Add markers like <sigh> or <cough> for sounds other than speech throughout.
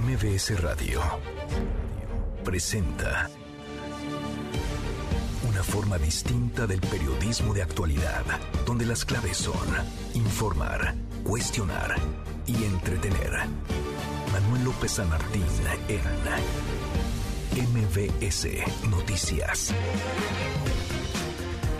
MBS Radio presenta una forma distinta del periodismo de actualidad, donde las claves son informar, cuestionar y entretener. Manuel López San Martín en MBS Noticias.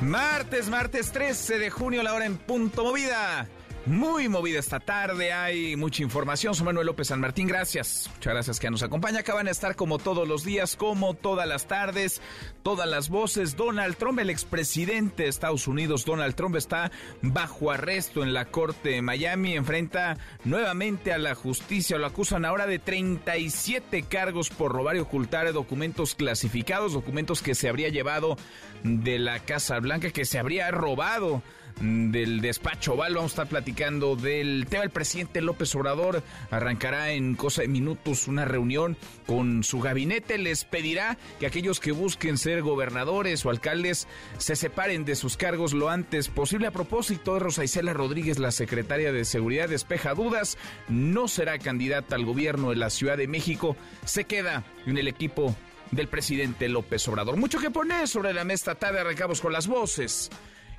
Martes, martes 13 de junio, la hora en punto movida. Muy movida esta tarde, hay mucha información. Soy Manuel López San Martín, gracias. Muchas gracias que nos acompaña. Acaban de estar como todos los días, como todas las tardes, todas las voces. Donald Trump, el expresidente de Estados Unidos, Donald Trump está bajo arresto en la corte de Miami. Enfrenta nuevamente a la justicia. Lo acusan ahora de 37 cargos por robar y ocultar documentos clasificados, documentos que se habría llevado de la Casa Blanca, que se habría robado del despacho Oval. Vamos a estar platicando del tema. El presidente López Obrador arrancará en cosa de minutos una reunión con su gabinete. Les pedirá que aquellos que busquen ser gobernadores o alcaldes se separen de sus cargos lo antes posible. A propósito Rosa Isela Rodríguez, la secretaria de Seguridad, despeja dudas. No será candidata al gobierno de la Ciudad de México. Se queda en el equipo del presidente López Obrador. Mucho que poner sobre la mesa tarde. Arrancamos con las voces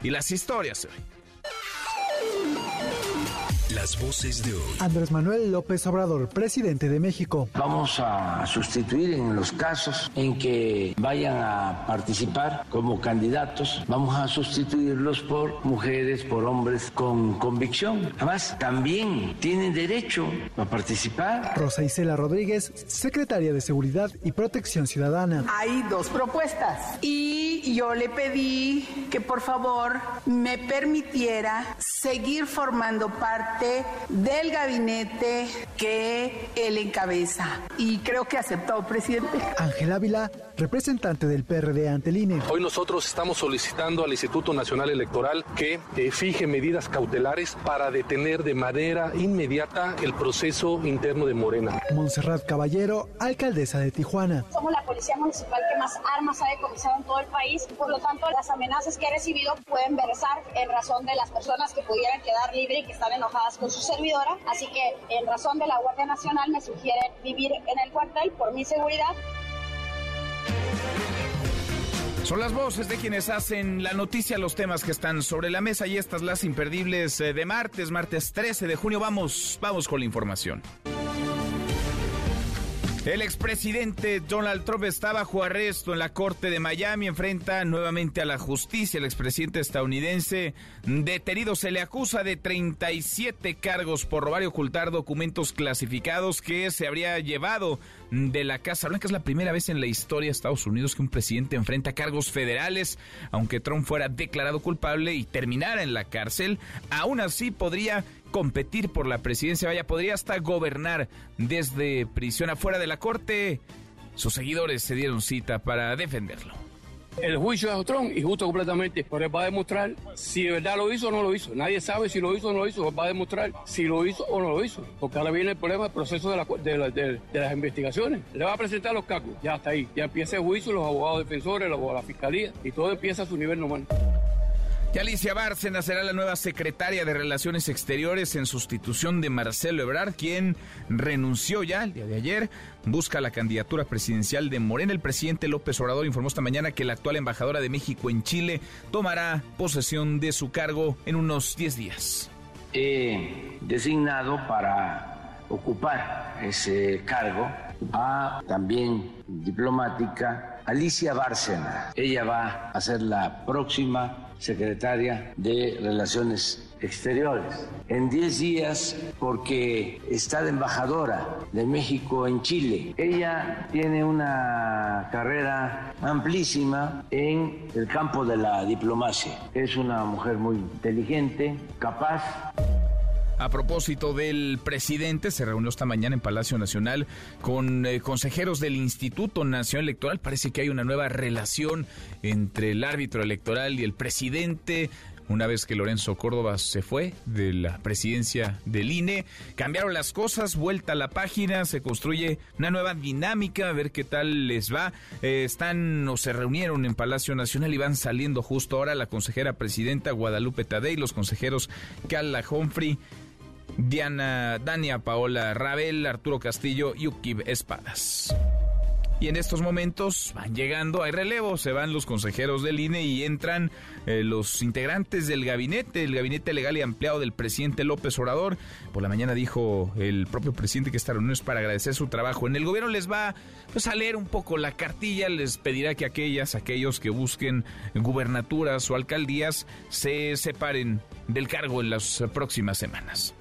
y las historias. Las voces de hoy. Andrés Manuel López Obrador, presidente de México. Vamos a sustituir en los casos en que vayan a participar como candidatos, vamos a sustituirlos por mujeres, por hombres con convicción. Además, también tienen derecho a participar. Rosa Isela Rodríguez, secretaria de Seguridad y Protección Ciudadana. Hay dos propuestas y yo le pedí que por favor me permitiera seguir formando parte del gabinete que él encabeza. Y creo que aceptó, presidente. Ángel Ávila, representante del PRD ante el INE. Hoy nosotros estamos solicitando al Instituto Nacional Electoral que eh, fije medidas cautelares para detener de manera inmediata el proceso interno de Morena. Montserrat Caballero, alcaldesa de Tijuana. Somos la policía municipal que más armas ha decomisado en todo el país. Por lo tanto, las amenazas que he recibido pueden versar en razón de las personas que pudieran quedar libres y que están enojadas con su servidora. Así que, en razón de la Guardia Nacional, me sugiere vivir en el cuartel por mi seguridad. Son las voces de quienes hacen la noticia, los temas que están sobre la mesa y estas las imperdibles eh, de martes, martes 13 de junio. Vamos, vamos con la información. El expresidente Donald Trump está bajo arresto en la corte de Miami. Enfrenta nuevamente a la justicia. El expresidente estadounidense detenido se le acusa de 37 cargos por robar y ocultar documentos clasificados que se habría llevado de la Casa Blanca. Es la primera vez en la historia de Estados Unidos que un presidente enfrenta cargos federales. Aunque Trump fuera declarado culpable y terminara en la cárcel, aún así podría competir por la presidencia, vaya, podría hasta gobernar desde prisión afuera de la corte. Sus seguidores se dieron cita para defenderlo. El juicio es Trump y justo completamente, pero él va a demostrar si de verdad lo hizo o no lo hizo. Nadie sabe si lo hizo o no lo hizo, va a demostrar si lo hizo o no lo hizo. Porque ahora viene el problema del proceso de, la, de, de, de, las investigaciones. Le va a presentar los cálculos, ya está ahí. Ya empieza el juicio, los abogados defensores, la fiscalía y todo empieza a su nivel normal. Alicia Bárcena será la nueva secretaria de Relaciones Exteriores en sustitución de Marcelo Ebrard, quien renunció ya el día de ayer. Busca la candidatura presidencial de Morena. El presidente López Obrador informó esta mañana que la actual embajadora de México en Chile tomará posesión de su cargo en unos 10 días. He designado para ocupar ese cargo a también diplomática Alicia Bárcena. Ella va a ser la próxima secretaria de Relaciones Exteriores. En 10 días, porque está de embajadora de México en Chile. Ella tiene una carrera amplísima en el campo de la diplomacia. Es una mujer muy inteligente, capaz. A propósito del presidente, se reunió esta mañana en Palacio Nacional con eh, consejeros del Instituto Nacional Electoral. Parece que hay una nueva relación entre el árbitro electoral y el presidente. Una vez que Lorenzo Córdoba se fue de la presidencia del INE, cambiaron las cosas, vuelta a la página, se construye una nueva dinámica, a ver qué tal les va. Eh, están o se reunieron en Palacio Nacional y van saliendo justo ahora la consejera presidenta Guadalupe Tadei, los consejeros Carla Humphrey Diana, Dania Paola Rabel, Arturo Castillo y Ukib Espadas. Y en estos momentos van llegando, hay relevo, se van los consejeros del INE y entran eh, los integrantes del gabinete, el gabinete legal y ampliado del presidente López Obrador. Por la mañana dijo el propio presidente que esta reunión es para agradecer su trabajo. En el gobierno les va pues, a leer un poco la cartilla, les pedirá que aquellas, aquellos que busquen gubernaturas o alcaldías se separen del cargo en las próximas semanas.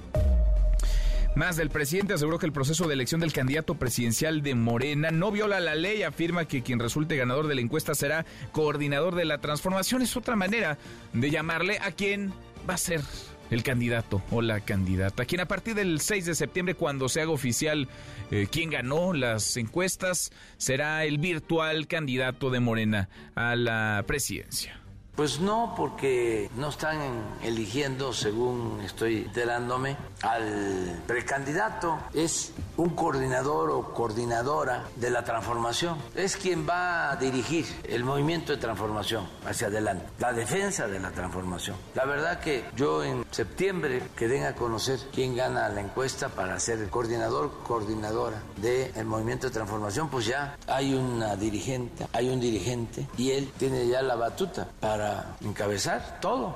Más del presidente aseguró que el proceso de elección del candidato presidencial de Morena no viola la ley, afirma que quien resulte ganador de la encuesta será coordinador de la transformación. Es otra manera de llamarle a quien va a ser el candidato o la candidata, quien a partir del 6 de septiembre, cuando se haga oficial eh, quién ganó las encuestas, será el virtual candidato de Morena a la presidencia. Pues no, porque no están eligiendo, según estoy enterándome, al precandidato. Es un coordinador o coordinadora de la transformación. Es quien va a dirigir el movimiento de transformación hacia adelante, la defensa de la transformación. La verdad que yo en septiembre que den a conocer quién gana la encuesta para ser el coordinador, coordinadora del movimiento de transformación, pues ya hay una dirigente, hay un dirigente y él tiene ya la batuta para encabezar todo.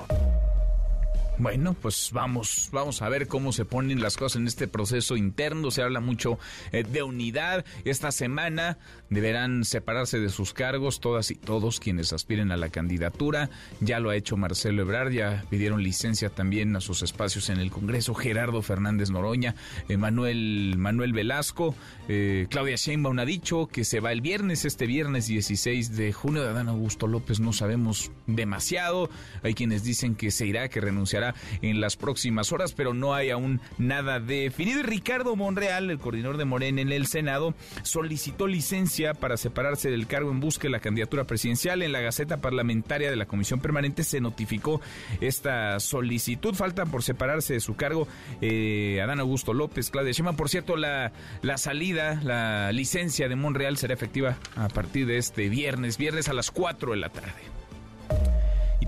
Bueno, pues vamos, vamos a ver cómo se ponen las cosas en este proceso interno. Se habla mucho eh, de unidad. Esta semana deberán separarse de sus cargos todas y todos quienes aspiren a la candidatura. Ya lo ha hecho Marcelo Ebrard, ya pidieron licencia también a sus espacios en el Congreso. Gerardo Fernández Noroña, Manuel, Manuel Velasco, eh, Claudia Sheinbaum ha dicho que se va el viernes, este viernes 16 de junio. De Adán Augusto López no sabemos demasiado. Hay quienes dicen que se irá, que renunciará en las próximas horas, pero no hay aún nada definido. Ricardo Monreal, el coordinador de Morena en el Senado, solicitó licencia para separarse del cargo en busca de la candidatura presidencial. En la Gaceta Parlamentaria de la Comisión Permanente se notificó esta solicitud. Falta por separarse de su cargo eh, Adán Augusto López, Claudia Sheinbaum. Por cierto, la, la salida, la licencia de Monreal será efectiva a partir de este viernes, viernes a las 4 de la tarde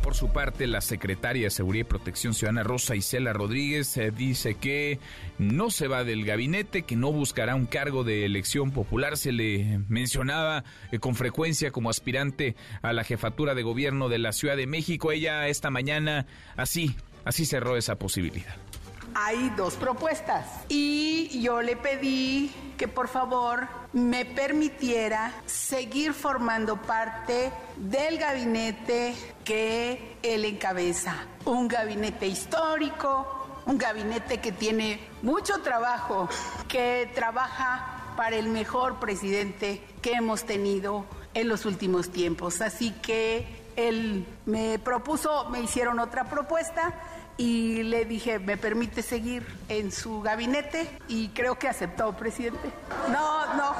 por su parte, la secretaria de Seguridad y Protección Ciudadana, Rosa Isela Rodríguez, eh, dice que no se va del gabinete, que no buscará un cargo de elección popular. Se le mencionaba eh, con frecuencia como aspirante a la jefatura de gobierno de la Ciudad de México. Ella esta mañana así, así cerró esa posibilidad hay dos propuestas y yo le pedí que por favor me permitiera seguir formando parte del gabinete que él encabeza. Un gabinete histórico, un gabinete que tiene mucho trabajo, que trabaja para el mejor presidente que hemos tenido en los últimos tiempos. Así que él me propuso, me hicieron otra propuesta y le dije, ¿me permite seguir en su gabinete? Y creo que aceptó, presidente. No, no,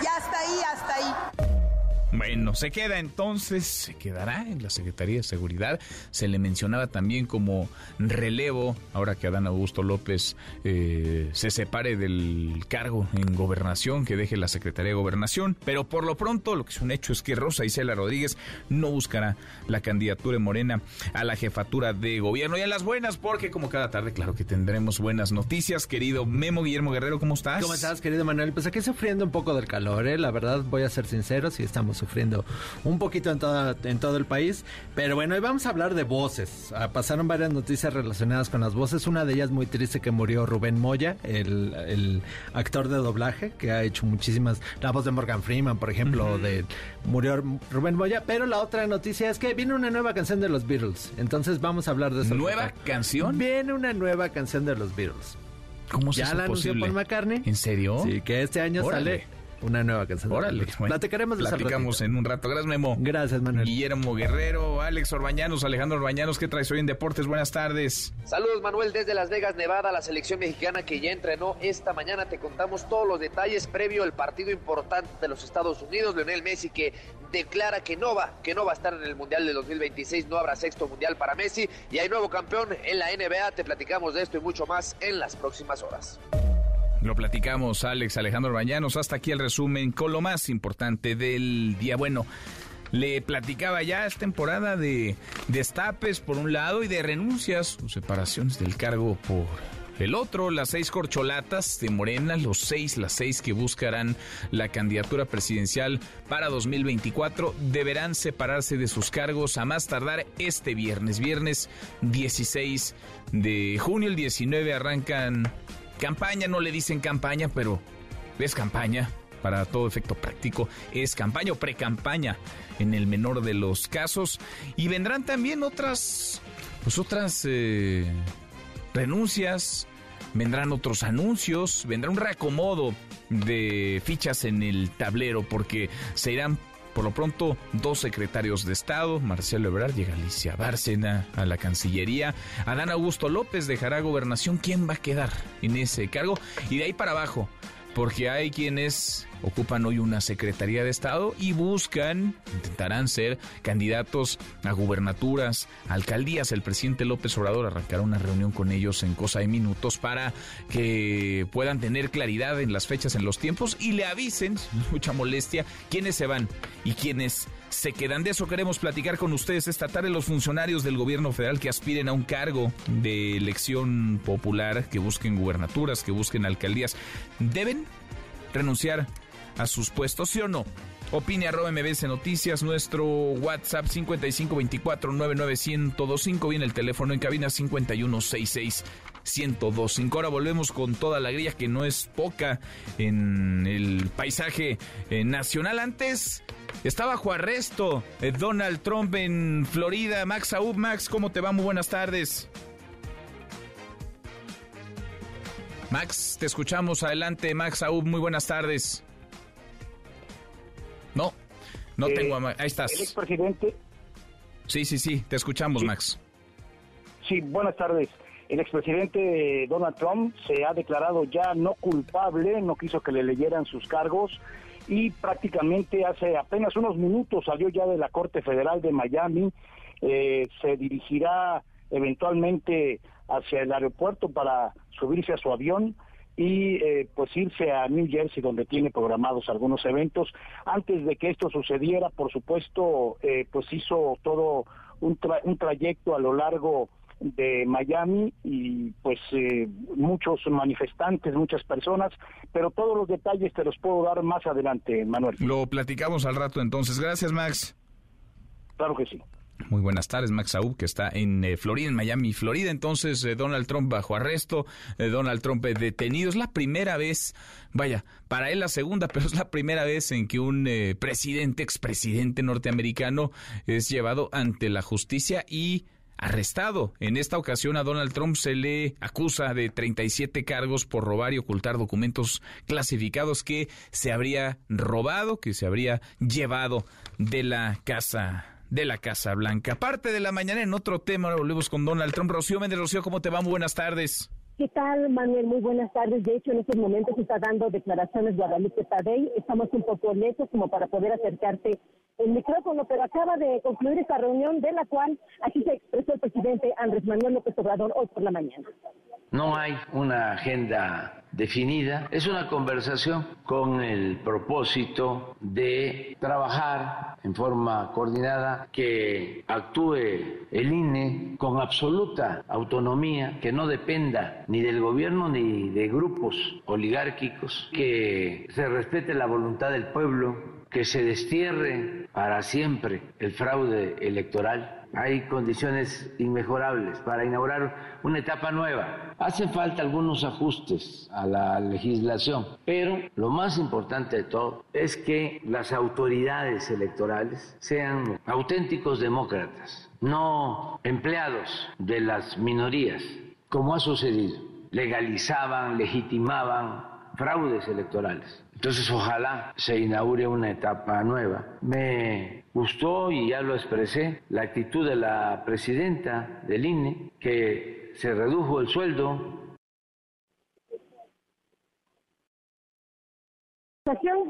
ya está ahí, hasta ahí. Bueno, se queda entonces, se quedará en la Secretaría de Seguridad. Se le mencionaba también como relevo, ahora que Adán Augusto López eh, se separe del cargo en gobernación, que deje la Secretaría de Gobernación. Pero por lo pronto, lo que es un hecho es que Rosa Isela Rodríguez no buscará la candidatura de Morena a la jefatura de gobierno. Y a las buenas, porque como cada tarde, claro que tendremos buenas noticias. Querido Memo Guillermo Guerrero, ¿cómo estás? ¿Cómo estás, querido Manuel? Pues aquí sufriendo un poco del calor, ¿eh? La verdad, voy a ser sincero, si estamos sufriendo un poquito en, en todo el país. Pero bueno, hoy vamos a hablar de voces. Ah, pasaron varias noticias relacionadas con las voces. Una de ellas muy triste que murió Rubén Moya, el, actor de doblaje que ha hecho muchísimas... La voz de Morgan Freeman, por ejemplo, de murió Rubén Moya. Pero la otra noticia es que viene una nueva canción de los Beatles. Entonces vamos a hablar de eso. ¿Nueva canción? Viene una nueva canción de los Beatles. ¿Cómo se ya la anunció Paul McCartney. ¿En serio? Sí, que este año sale una nueva canción. Órale. Platicaremos de Platicamos en un rato. Gracias, Memo. Gracias, Manuel. Guillermo Guerrero, Alex Orbañanos, Alejandro Orbañanos, ¿qué traes hoy en Deportes? Buenas tardes. Saludos, Manuel, desde Las Vegas, Nevada, la selección mexicana que ya entrenó esta mañana. Te contamos todos los detalles previo al partido importante de los Estados Unidos. Leonel Messi que declara que no va, que no va a estar en el Mundial de 2026, no habrá sexto Mundial para Messi y hay nuevo campeón en la NBA. Te platicamos de esto y mucho más en las próximas horas. Lo platicamos, Alex Alejandro Bañanos. Hasta aquí el resumen con lo más importante del día. Bueno, le platicaba ya es temporada de destapes por un lado y de renuncias o separaciones del cargo por el otro, las seis corcholatas de Morena, los seis, las seis que buscarán la candidatura presidencial para 2024, deberán separarse de sus cargos a más tardar este viernes, viernes 16 de junio, el 19 arrancan campaña, no le dicen campaña, pero es campaña, para todo efecto práctico, es campaña o pre-campaña en el menor de los casos. Y vendrán también otras, pues otras eh, renuncias, vendrán otros anuncios, vendrá un reacomodo de fichas en el tablero porque se irán por lo pronto, dos secretarios de Estado, Marcelo Ebrard y Alicia Bárcena a la Cancillería. Adán Augusto López dejará gobernación. ¿Quién va a quedar en ese cargo? Y de ahí para abajo, porque hay quienes ocupan hoy una Secretaría de Estado y buscan, intentarán ser candidatos a gubernaturas, alcaldías. El presidente López Obrador arrancará una reunión con ellos en cosa de minutos para que puedan tener claridad en las fechas, en los tiempos y le avisen, <laughs> mucha molestia, quiénes se van y quiénes se quedan. De eso queremos platicar con ustedes esta tarde. Los funcionarios del gobierno federal que aspiren a un cargo de elección popular, que busquen gubernaturas, que busquen alcaldías, deben renunciar a sus puestos, ¿sí o no? Opine arroba MBS Noticias, nuestro WhatsApp 5524-99125, viene el teléfono en cabina 5166 1025. Ahora volvemos con toda la grilla que no es poca en el paisaje eh, nacional. Antes está bajo arresto eh, Donald Trump en Florida. Max Aub, Max, ¿cómo te va? Muy buenas tardes. Max, te escuchamos. Adelante, Max Aub, muy buenas tardes. No, no eh, tengo a... Ahí estás. El expresidente... Sí, sí, sí, te escuchamos, Max. Sí, buenas tardes. El expresidente Donald Trump se ha declarado ya no culpable, no quiso que le leyeran sus cargos y prácticamente hace apenas unos minutos salió ya de la Corte Federal de Miami, eh, se dirigirá eventualmente hacia el aeropuerto para subirse a su avión y eh, pues irse a New Jersey donde tiene programados algunos eventos. Antes de que esto sucediera, por supuesto, eh, pues hizo todo un, un trayecto a lo largo de Miami y pues eh, muchos manifestantes, muchas personas, pero todos los detalles te los puedo dar más adelante, Manuel. Lo platicamos al rato entonces. Gracias, Max. Claro que sí. Muy buenas tardes, Max Saúl, que está en eh, Florida, en Miami, Florida. Entonces, eh, Donald Trump bajo arresto, eh, Donald Trump detenido. Es la primera vez, vaya, para él la segunda, <laughs> pero es la primera vez en que un presidente, expresidente norteamericano es llevado ante la justicia y arrestado. En esta ocasión a Donald Trump se le acusa de 37 cargos por robar y ocultar documentos clasificados que se habría robado, que se habría llevado de la casa de la Casa Blanca. Parte de la mañana en otro tema, volvemos con Donald Trump. Rocío Méndez, Rocío, ¿cómo te va? Muy buenas tardes. ¿Qué tal, Manuel? Muy buenas tardes. De hecho, en estos momentos está dando declaraciones Guadalupe Tadei. Estamos un poco lejos como para poder acercarte el micrófono, pero acaba de concluir esta reunión de la cual así se expresó el presidente Andrés Manuel López Obrador hoy por la mañana. No hay una agenda definida, es una conversación con el propósito de trabajar en forma coordinada, que actúe el INE con absoluta autonomía, que no dependa ni del gobierno ni de grupos oligárquicos, que se respete la voluntad del pueblo, que se destierre para siempre el fraude electoral hay condiciones inmejorables para inaugurar una etapa nueva. Hacen falta algunos ajustes a la legislación, pero lo más importante de todo es que las autoridades electorales sean auténticos demócratas, no empleados de las minorías, como ha sucedido. Legalizaban, legitimaban fraudes electorales. Entonces ojalá se inaugure una etapa nueva. Me gustó y ya lo expresé la actitud de la presidenta del INE, que se redujo el sueldo.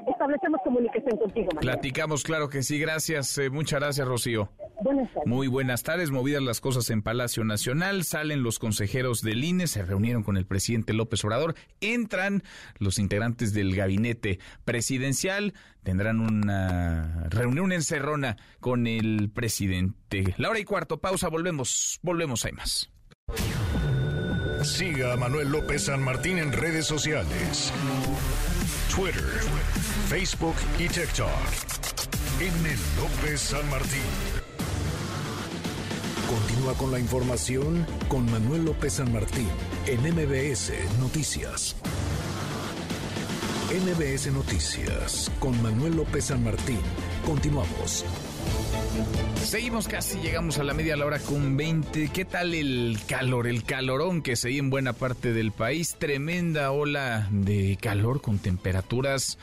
Establecemos comunicación contigo. Platicamos, claro que sí. Gracias, eh, muchas gracias, Rocío. Buenas tardes. Muy buenas tardes. Movidas las cosas en Palacio Nacional, salen los consejeros del INE, se reunieron con el presidente López Obrador, entran los integrantes del gabinete presidencial, tendrán una reunión encerrona con el presidente. La hora y cuarto, pausa, volvemos, volvemos, hay más. Siga a Manuel López San Martín en redes sociales. Twitter, Facebook y TikTok. M. López San Martín. Continúa con la información con Manuel López San Martín en MBS Noticias. MBS Noticias con Manuel López San Martín. Continuamos. Seguimos casi, llegamos a la media hora con 20. ¿Qué tal el calor? El calorón que se dio en buena parte del país. Tremenda ola de calor con temperaturas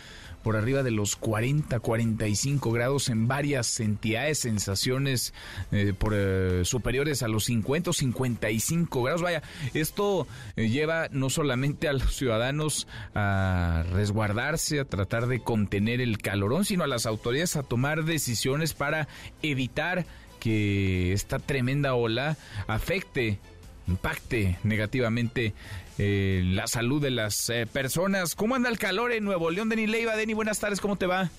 por arriba de los 40, 45 grados en varias entidades, sensaciones eh, por eh, superiores a los 50 o 55 grados. Vaya, esto eh, lleva no solamente a los ciudadanos a resguardarse, a tratar de contener el calorón, sino a las autoridades a tomar decisiones para evitar que esta tremenda ola afecte impacte negativamente eh, la salud de las eh, personas. ¿Cómo anda el calor en Nuevo León, Denis Leiva? Denis, buenas tardes, ¿cómo te va?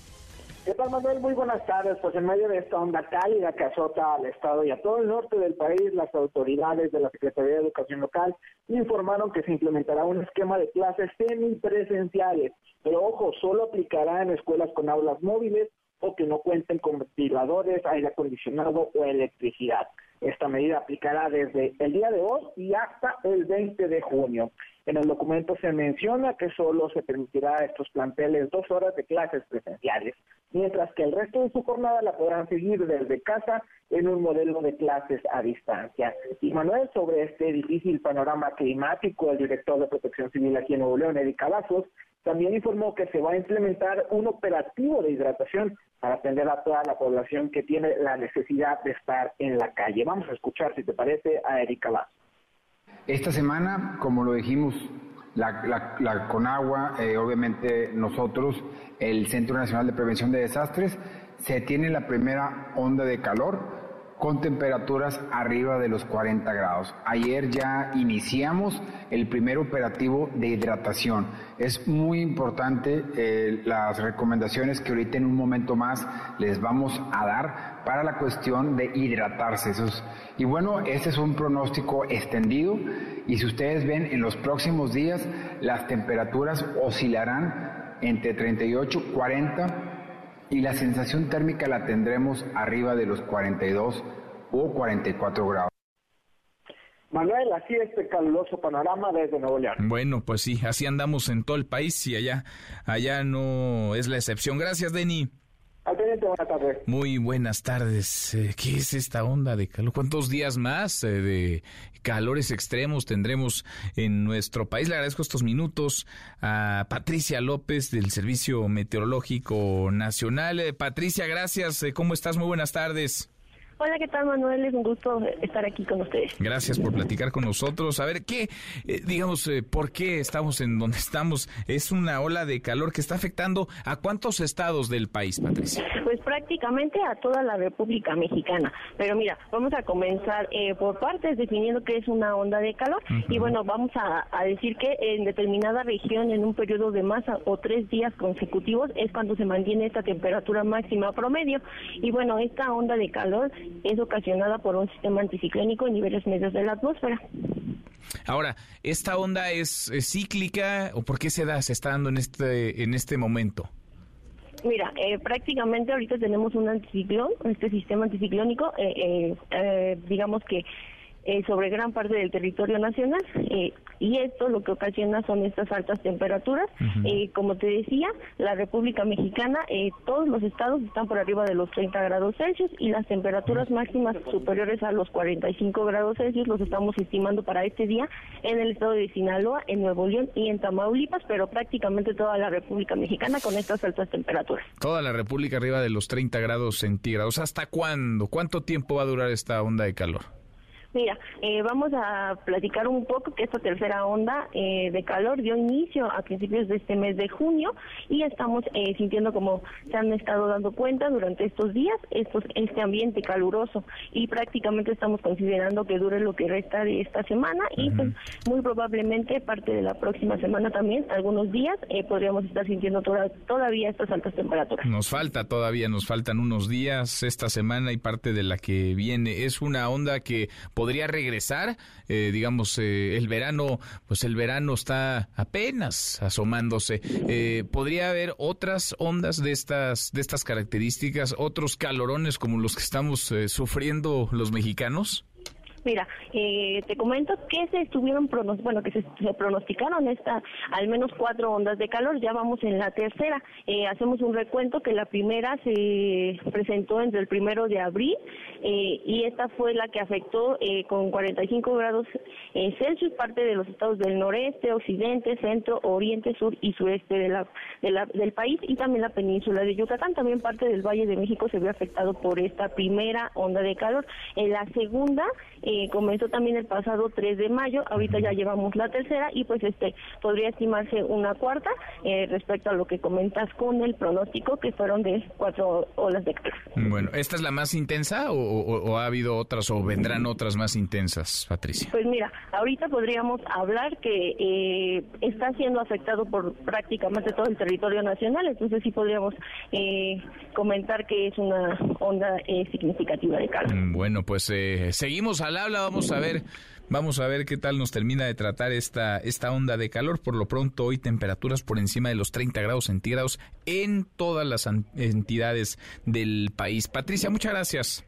¿Qué Manuel? Muy buenas tardes. Pues en medio de esta onda cálida que azota al Estado y a todo el norte del país, las autoridades de la Secretaría de Educación Local informaron que se implementará un esquema de clases semipresenciales. Pero ojo, solo aplicará en escuelas con aulas móviles o que no cuenten con ventiladores, aire acondicionado o electricidad. Esta medida aplicará desde el día de hoy y hasta el 20 de junio. En el documento se menciona que solo se permitirá a estos planteles dos horas de clases presenciales, mientras que el resto de su jornada la podrán seguir desde casa en un modelo de clases a distancia. Y Manuel, sobre este difícil panorama climático, el director de Protección Civil aquí en Nuevo León, Eric Cavazos, también informó que se va a implementar un operativo de hidratación para atender a toda la población que tiene la necesidad de estar en la calle. Vamos a escuchar, si te parece, a Erika Vaz. Esta semana, como lo dijimos, la, Conagua, eh, obviamente nosotros, el Centro Nacional de Prevención de Desastres, se tiene la primera onda de calor con temperaturas arriba de los 40 grados. Ayer ya iniciamos el primer operativo de hidratación. Es muy importante eh, las recomendaciones que ahorita en un momento más les vamos a dar para la cuestión de hidratarse. y bueno, este es un pronóstico extendido y si ustedes ven en los próximos días las temperaturas oscilarán entre 38 y 40 y la sensación térmica la tendremos arriba de los 42 o 44 grados. Manuel, así este caluroso panorama desde Nuevo León. Bueno, pues sí, así andamos en todo el país y allá, allá no es la excepción. Gracias, Denny. Buenas tardes. Muy buenas tardes. Eh, ¿Qué es esta onda de calor? ¿Cuántos días más eh, de calores extremos tendremos en nuestro país? Le agradezco estos minutos a Patricia López del Servicio Meteorológico Nacional. Eh, Patricia, gracias. ¿Cómo estás? Muy buenas tardes. Hola, ¿qué tal Manuel? Es un gusto estar aquí con ustedes. Gracias por platicar con nosotros. A ver, ¿qué, eh, digamos, eh, por qué estamos en donde estamos? Es una ola de calor que está afectando a cuántos estados del país, Patricia. Pues prácticamente a toda la República Mexicana. Pero mira, vamos a comenzar eh, por partes definiendo qué es una onda de calor. Y bueno, vamos a, a, decir que en determinada región, en un periodo de más o tres días consecutivos, es cuando se mantiene esta temperatura máxima promedio. Y bueno, esta onda de calor es ocasionada por un sistema anticiclónico en niveles medios de la atmósfera. Ahora, ¿esta onda es, cíclica o por qué se da, se está dando en este, en este momento? Mira, eh, prácticamente ahorita tenemos un anticiclón, este sistema anticiclónico, eh, eh, digamos que sobre gran parte del territorio nacional y esto lo que ocasiona son estas altas temperaturas. Eh, como te decía, la República Mexicana, eh, todos los estados están por arriba de los 30 grados Celsius y las temperaturas máximas superiores a los 45 grados Celsius los estamos estimando para este día en el estado de Sinaloa, en Nuevo León y en Tamaulipas, pero prácticamente toda la República Mexicana con estas altas temperaturas. Toda la República arriba de los 30 grados centígrados. ¿Hasta cuándo? ¿Cuánto tiempo va a durar esta onda de calor? Mira, eh, vamos a platicar un poco que esta tercera onda eh, de calor dio inicio a principios de este mes de junio y estamos eh, sintiendo como se han estado dando cuenta durante estos días estos, este ambiente caluroso y prácticamente estamos considerando que dure lo que resta de esta semana y pues muy probablemente parte de la próxima semana también, algunos días, podríamos estar sintiendo todavía estas altas temperaturas. Nos falta todavía, nos faltan unos días esta semana y parte de la que viene. Es una onda que podría regresar, eh, digamos, eh, el verano, pues el verano está apenas asomándose. Eh, ¿Podría haber otras ondas de estas, de estas características, otros calorones como los que estamos sufriendo los mexicanos? Mira, eh, te comento que se estuvieron, bueno, que se, pronosticaron esta, al menos cuatro ondas de calor, ya vamos en la tercera. Eh, hacemos un recuento que la primera se presentó entre el primero de abril eh, y esta fue la que afectó con 45 grados Celsius parte de los estados del noreste, occidente, centro, oriente, sur y sureste de la, del país y también la península de Yucatán. También parte del Valle de México se vio afectado por esta primera onda de calor. En la segunda, eh, comenzó también el pasado 3 de mayo, ahorita ya llevamos la tercera y pues este podría estimarse una cuarta eh, respecto a lo que comentas con el pronóstico que fueron de cuatro olas de calor. Bueno, ¿esta es la más intensa o, ha habido otras o vendrán otras más intensas, Patricia? Pues mira, ahorita podríamos hablar que eh, está siendo afectado por prácticamente todo el territorio nacional, entonces sí podríamos eh, comentar que es una onda significativa de calor. Bueno, pues seguimos al habla, vamos a ver, vamos a ver qué tal nos termina de tratar esta, esta onda de calor. Por lo pronto, hoy temperaturas por encima de los 30 grados centígrados en todas las entidades del país. Patricia, muchas gracias.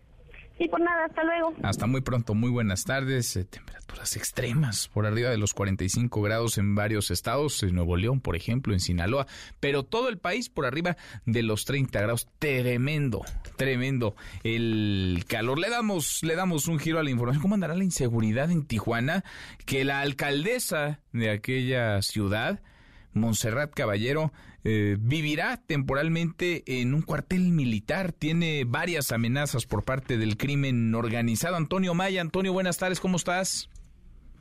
Sí, por nada, hasta luego. Hasta muy pronto, muy buenas tardes. Eh, temperaturas extremas, por arriba de los 45 grados en varios estados, en Nuevo León, por ejemplo, en Sinaloa, pero todo el país por arriba de los 30 grados. Tremendo, tremendo el calor. Le damos, le damos un giro a la información. ¿Cómo andará la inseguridad en Tijuana? Que la alcaldesa de aquella ciudad, Montserrat Caballero, eh, vivirá temporalmente en un cuartel militar. Tiene varias amenazas por parte del crimen organizado. Antonio Maya, Antonio, buenas tardes, ¿cómo estás?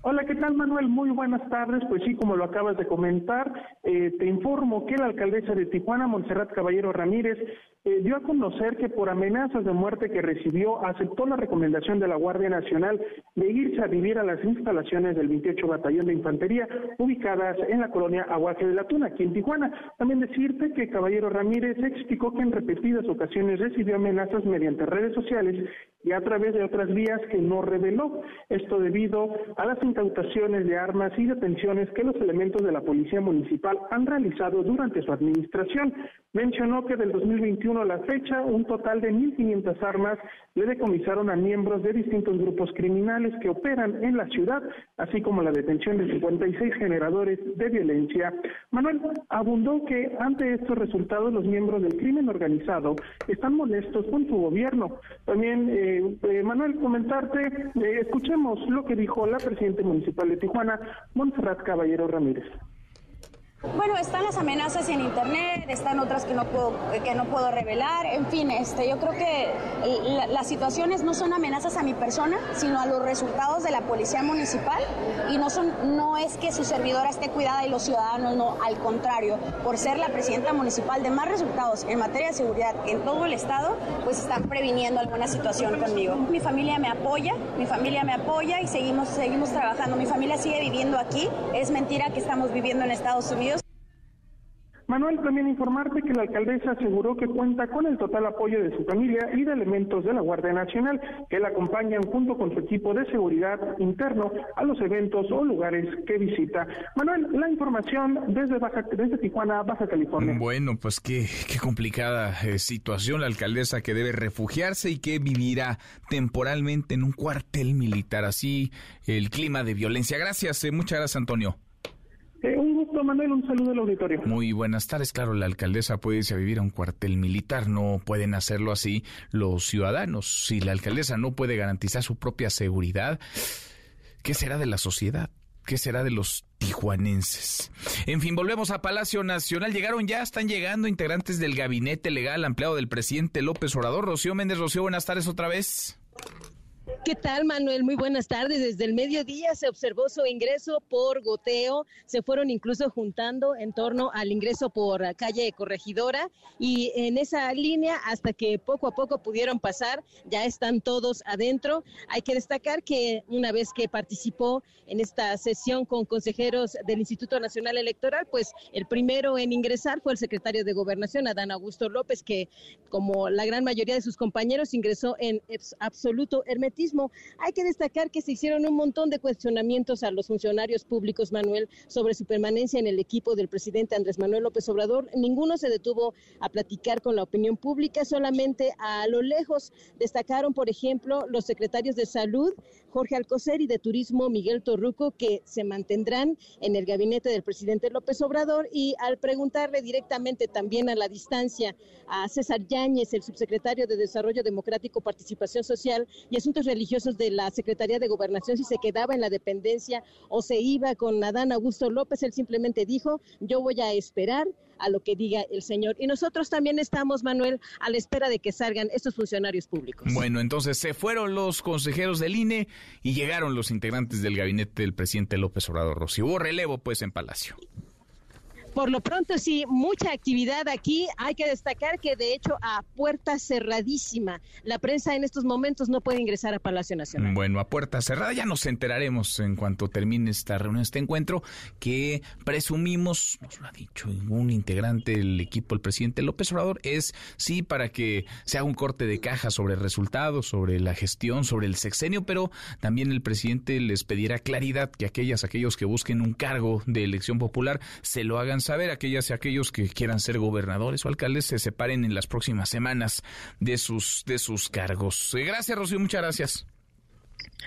Hola, ¿qué tal Manuel? Muy buenas tardes. Pues sí, como lo acabas de comentar, eh, te informo que la alcaldesa de Tijuana, Montserrat Caballero Ramírez, eh, dio a conocer que por amenazas de muerte que recibió, aceptó la recomendación de la Guardia Nacional de irse a vivir a las instalaciones del 28 Batallón de Infantería, ubicadas en la colonia Aguaje de la Tuna, aquí en Tijuana. También decirte que Caballero Ramírez explicó que en repetidas ocasiones recibió amenazas mediante redes sociales y a través de otras vías que no reveló. Esto debido a las incautaciones de armas y detenciones que los elementos de la Policía Municipal han realizado durante su administración. Mencionó que del 2021 a la fecha, un total de 1.500 armas le decomisaron a miembros de distintos grupos criminales que operan en la ciudad, así como la detención de 56 generadores de violencia. Manuel abundó que ante estos resultados los miembros del crimen organizado están molestos con su gobierno. También, eh, eh, Manuel, comentarte, eh, escuchemos lo que dijo la presidenta municipal de Tijuana, Montserrat Caballero Ramírez. Bueno, están las amenazas en internet, están otras que no puedo, que no puedo revelar, en fin, este, yo creo que las situaciones no son amenazas a mi persona, sino a los resultados de la policía municipal y no son, no es que su servidora esté cuidada y los ciudadanos no, al contrario, por ser la presidenta municipal de más resultados en materia de seguridad en todo el estado, pues están previniendo alguna situación conmigo. Mi familia me apoya, mi familia me apoya y seguimos, seguimos trabajando. Mi familia sigue viviendo aquí, es mentira que estamos viviendo en Estados Unidos. Manuel, también informarte que la alcaldesa aseguró que cuenta con el total apoyo de su familia y de elementos de la Guardia Nacional que la acompañan junto con su equipo de seguridad interno a los eventos o lugares que visita. Manuel, la información desde Baja, desde Tijuana, Baja California. Bueno, pues qué, qué complicada eh, situación la alcaldesa que debe refugiarse y que vivirá temporalmente en un cuartel militar. Así el clima de violencia. Gracias, eh, muchas gracias, Antonio. Eh, un gusto, Manuel, un saludo al auditorio. Muy buenas tardes. Claro, la alcaldesa puede irse a vivir a un cuartel militar, no pueden hacerlo así los ciudadanos. Si la alcaldesa no puede garantizar su propia seguridad, ¿qué será de la sociedad? ¿Qué será de los tijuanenses? En fin, volvemos a Palacio Nacional. Llegaron ya, están llegando integrantes del gabinete legal ampliado del presidente López Obrador. Rocío Méndez, Rocío, buenas tardes otra vez. ¿Qué tal, Manuel? Muy buenas tardes. Desde el mediodía se observó su ingreso por goteo. Se fueron incluso juntando en torno al ingreso por calle Corregidora y en esa línea hasta que poco a poco pudieron pasar, ya están todos adentro. Hay que destacar que una vez que participó en esta sesión con consejeros del Instituto Nacional Electoral, pues el primero en ingresar fue el secretario de Gobernación, Adán Augusto López, que como la gran mayoría de sus compañeros ingresó en absoluto hermetismo Hay que destacar que se hicieron un montón de cuestionamientos a los funcionarios públicos, Manuel, sobre su permanencia en el equipo del presidente Andrés Manuel López Obrador. Ninguno se detuvo a platicar con la opinión pública, solamente a lo lejos destacaron, por ejemplo, los secretarios de Salud, Jorge Alcocer, y de Turismo, Miguel Torruco, que se mantendrán en el gabinete del presidente López Obrador. Y al preguntarle directamente también a la distancia a César Yáñez, el subsecretario de Desarrollo Democrático, Participación Social y Asuntos Religiosos de la Secretaría de Gobernación, si se quedaba en la dependencia o se iba con Adán Augusto López, él simplemente dijo, yo voy a esperar a lo que diga el señor. Y nosotros también estamos, Manuel, a la espera de que salgan estos funcionarios públicos. Bueno, entonces se fueron los consejeros del INE y llegaron los integrantes del gabinete del presidente López Obrador Rossi. Hubo relevo, pues, en Palacio. Por lo pronto sí, mucha actividad aquí. Hay que destacar que de hecho a puerta cerradísima. La prensa en estos momentos no puede ingresar a Palacio Nacional. Bueno, a puerta cerrada ya nos enteraremos en cuanto termine esta reunión, este encuentro, que presumimos, nos lo ha dicho un integrante del equipo, el presidente López Obrador, es sí para que se haga un corte de caja sobre resultados, sobre la gestión, sobre el sexenio, pero también el presidente les pedirá claridad que aquellas, aquellos que busquen un cargo de elección popular se lo hagan saber aquellas y aquellos que quieran ser gobernadores o alcaldes se separen en las próximas semanas de sus, de sus cargos. Eh, gracias, Rocío, muchas gracias.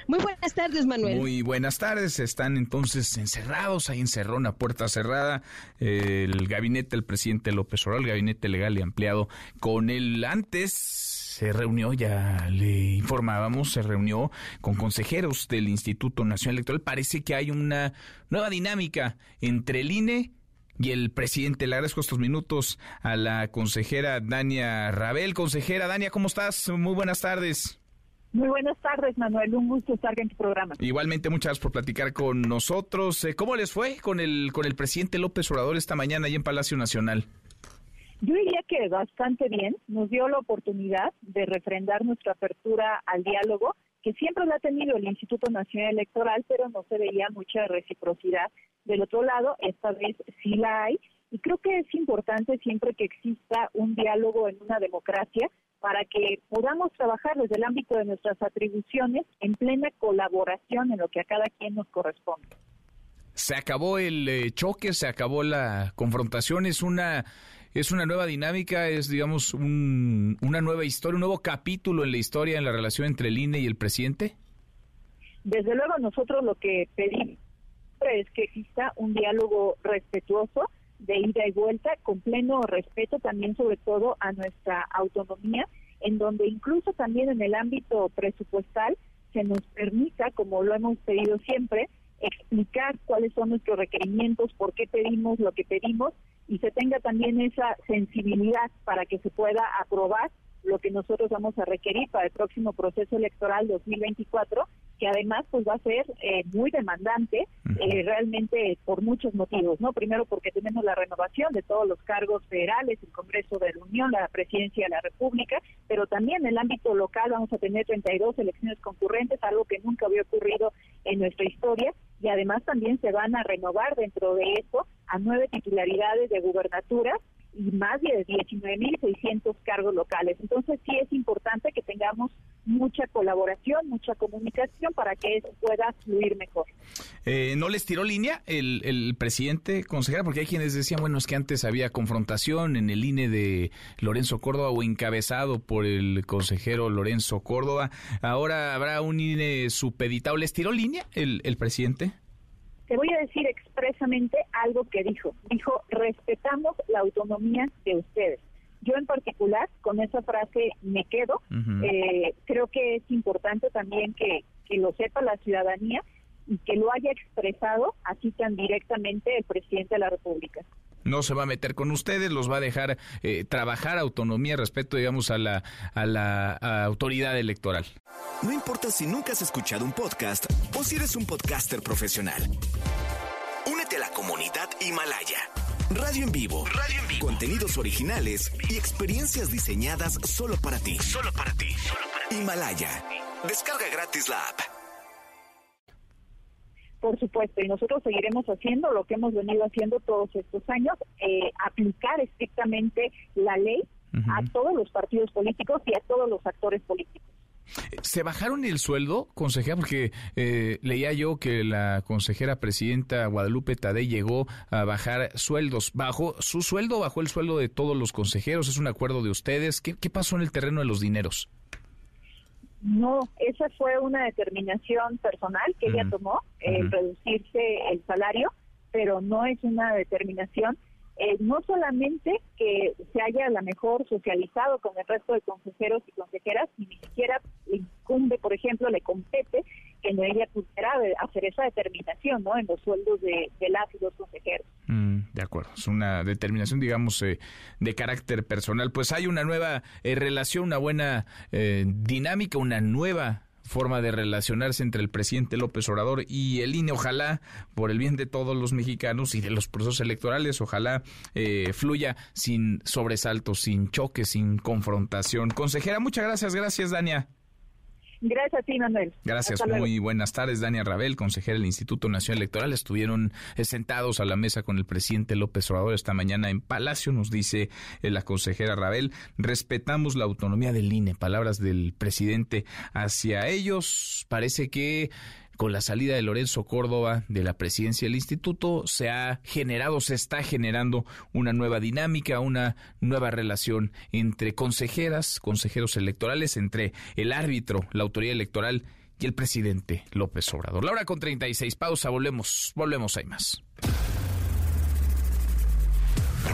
Muy buenas tardes, Manuel. Muy buenas tardes. Están entonces encerrados, ahí encerró a puerta cerrada, el gabinete del presidente López Obrador, el gabinete legal y ampliado con él antes se reunió, ya le informábamos, se reunió con consejeros del Instituto Nacional Electoral. Parece que hay una nueva dinámica entre el INE y el presidente. Le agradezco estos minutos a la consejera Dania Rabel. Consejera Dania, ¿cómo estás? Muy buenas tardes. Muy buenas tardes, Manuel. Un gusto estar en tu programa. Igualmente, muchas gracias por platicar con nosotros. Eh, ¿Cómo les fue con el, con el presidente López Obrador esta mañana ahí en Palacio Nacional? Yo diría que bastante bien. Nos dio la oportunidad de refrendar nuestra apertura al diálogo, que siempre lo ha tenido el Instituto Nacional Electoral, pero no se veía mucha reciprocidad del otro lado, esta vez sí la hay. Y creo que es importante siempre que exista un diálogo en una democracia para que podamos trabajar desde el ámbito de nuestras atribuciones en plena colaboración en lo que a cada quien nos corresponde. Se acabó el eh, choque, se acabó la confrontación, es una es una nueva dinámica, es digamos una nueva historia, un nuevo capítulo en la historia en la relación entre el INE y el presidente. Desde luego nosotros lo que pedimos es que exista un diálogo respetuoso de ida y vuelta, con pleno respeto también sobre todo a nuestra autonomía, en donde incluso también en el ámbito presupuestal se nos permita, como lo hemos pedido siempre, explicar cuáles son nuestros requerimientos, por qué pedimos lo que pedimos y se tenga también esa sensibilidad para que se pueda aprobar lo que nosotros vamos a requerir para el próximo proceso electoral 2024, que además pues va a ser eh, muy demandante eh, realmente por muchos motivos, ¿no? Primero porque tenemos la renovación de todos los cargos federales, el Congreso de la Unión, la Presidencia de la República, pero también en el ámbito local vamos a tener 32 elecciones concurrentes, algo que nunca había ocurrido en nuestra historia, y además también se van a renovar dentro de eso a nueve titularidades de gubernaturas y más de 19.600 cargos locales. Entonces sí es importante que tengamos mucha colaboración, mucha comunicación para que eso pueda fluir mejor. Eh, ¿No les tiró línea el, el presidente, consejera? Porque hay quienes decían, bueno, es que antes había confrontación en el INE de Lorenzo Córdoba o encabezado por el consejero Lorenzo Córdoba. Ahora habrá un INE supeditado. ¿Les tiró línea el, el presidente? Te voy a decir expresamente algo que dijo. Dijo, respetamos la autonomía de ustedes. Yo en particular, con esa frase me quedo. Eh, creo que es importante también que, que lo sepa la ciudadanía y que lo haya expresado así tan directamente el presidente de la República no se va a meter con ustedes, los va a dejar eh, trabajar autonomía respecto, digamos, a la, a la autoridad electoral. No importa si nunca has escuchado un podcast o si eres un podcaster profesional. Comunidad Himalaya. Radio en vivo. Radio en vivo. Contenidos originales y experiencias diseñadas solo para ti. Solo para ti. Solo para ti. Himalaya. Descarga gratis la app. Por supuesto, y nosotros seguiremos haciendo lo que hemos venido haciendo todos estos años, eh, aplicar estrictamente la ley a todos los partidos políticos y a todos los actores políticos. ¿Se bajaron el sueldo, consejera? Porque eh, leía yo que la consejera presidenta Guadalupe Tadei llegó a bajar sueldos. ¿Bajó su sueldo bajó el sueldo de todos los consejeros? ¿Es un acuerdo de ustedes? ¿Qué, qué pasó en el terreno de los dineros? No, esa fue una determinación personal que ella tomó, el reducirse el salario, pero no es una determinación eh, no solamente que se haya a lo mejor socializado con el resto de consejeros y consejeras, ni siquiera le incumbe, por ejemplo, le compete que no ella pudiera hacer esa determinación ¿no? en los sueldos de, las y los consejeros. Mm, de acuerdo, es una determinación, digamos, eh, de carácter personal. Pues hay una nueva eh, relación, una buena dinámica, una nueva forma de relacionarse entre el presidente López Obrador y el INE. Ojalá, por el bien de todos los mexicanos y de los procesos electorales, ojalá eh, fluya sin sobresaltos, sin choques, sin confrontación. Consejera, muchas gracias. Gracias, Dania. Gracias a ti, Manuel. Gracias, muy buenas tardes. Dania Rabel, consejera del Instituto Nacional Electoral, estuvieron eh, sentados a la mesa con el presidente López Obrador esta mañana en Palacio, nos dice eh, la consejera Rabel. Respetamos la autonomía del INE, palabras del presidente hacia ellos. Parece que con la salida de Lorenzo Córdoba de la presidencia del instituto, se ha generado, se está generando una nueva dinámica, una nueva relación entre consejeras, consejeros electorales, entre el árbitro, la autoridad electoral y el presidente López Obrador. La hora con 36, pausa, volvemos, volvemos, hay más.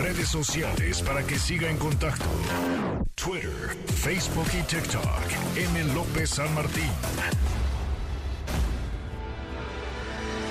Redes sociales para que siga en contacto: Twitter, Facebook y TikTok. M. López San Martín.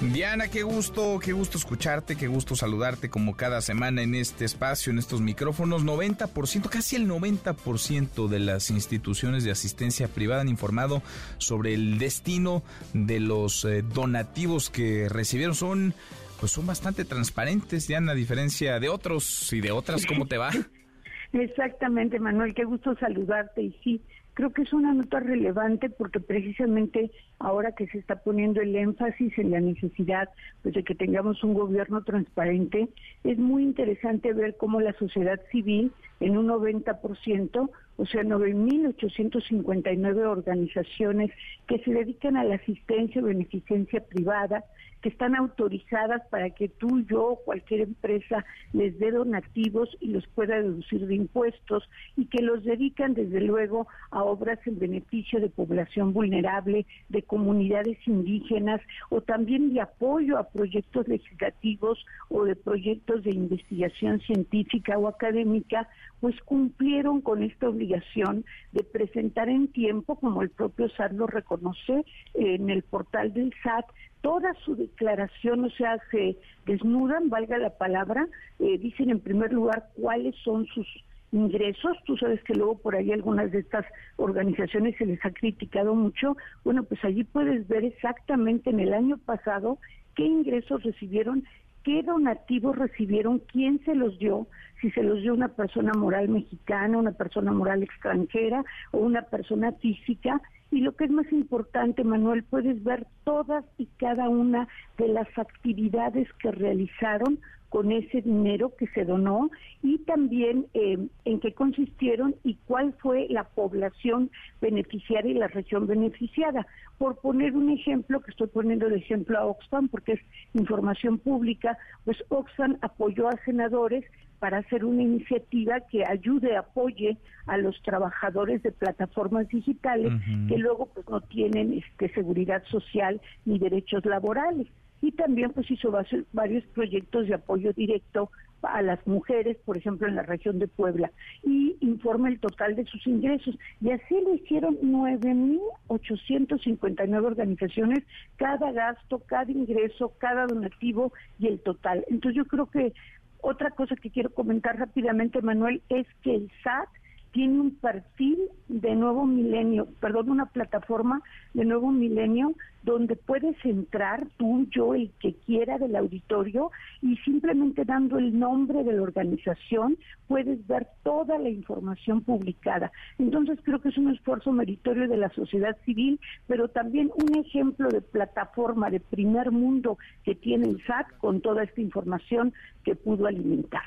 Diana, qué gusto, qué gusto escucharte, qué gusto saludarte como cada semana en este espacio, en estos micrófonos. 90%, casi el 90% de las instituciones de asistencia privada han informado sobre el destino de los eh, donativos que recibieron. Son, pues son bastante transparentes, Diana, a diferencia de otros y de otras. ¿Cómo te va? <laughs> Exactamente, Manuel, qué gusto saludarte y sí, creo que es una nota relevante porque precisamente ahora que se está poniendo el énfasis en la necesidad pues, de que tengamos un gobierno transparente, es muy interesante ver cómo la sociedad civil en un 90%, o sea, 9.859 organizaciones que se dedican a la asistencia o beneficencia privada, que están autorizadas para que tú, yo o cualquier empresa les dé donativos y los pueda deducir de impuestos y que los dedican desde luego a obras en beneficio de población vulnerable, de comunidades indígenas o también de apoyo a proyectos legislativos o de proyectos de investigación científica o académica, pues cumplieron con esta obligación de presentar en tiempo, como el propio SAT lo reconoce en el portal del SAT, toda su declaración, o sea, se desnudan, valga la palabra, eh, dicen en primer lugar cuáles son sus ingresos, tú sabes que luego por ahí algunas de estas organizaciones se les ha criticado mucho, bueno, pues allí puedes ver exactamente en el año pasado qué ingresos recibieron, qué donativos recibieron, quién se los dio, si se los dio una persona moral mexicana, una persona moral extranjera o una persona física, y lo que es más importante, Manuel, puedes ver todas y cada una de las actividades que realizaron con ese dinero que se donó y también eh, en qué consistieron y cuál fue la población beneficiaria y la región beneficiada. Por poner un ejemplo, que estoy poniendo de ejemplo a Oxfam porque es información pública, pues Oxfam apoyó a senadores para hacer una iniciativa que ayude, apoye a los trabajadores de plataformas digitales que luego pues no tienen este, seguridad social ni derechos laborales. Y también pues hizo varios proyectos de apoyo directo a las mujeres, por ejemplo, en la región de Puebla, y informa el total de sus ingresos. Y así lo hicieron 9.859 organizaciones, cada gasto, cada ingreso, cada donativo y el total. Entonces yo creo que otra cosa que quiero comentar rápidamente, Manuel, es que el SAT tiene un perfil de nuevo milenio, perdón, una plataforma de nuevo milenio donde puedes entrar tú, yo, el que quiera del auditorio y simplemente dando el nombre de la organización puedes ver toda la información publicada. Entonces creo que es un esfuerzo meritorio de la sociedad civil, pero también un ejemplo de plataforma de primer mundo que tiene el SAT con toda esta información que pudo alimentar.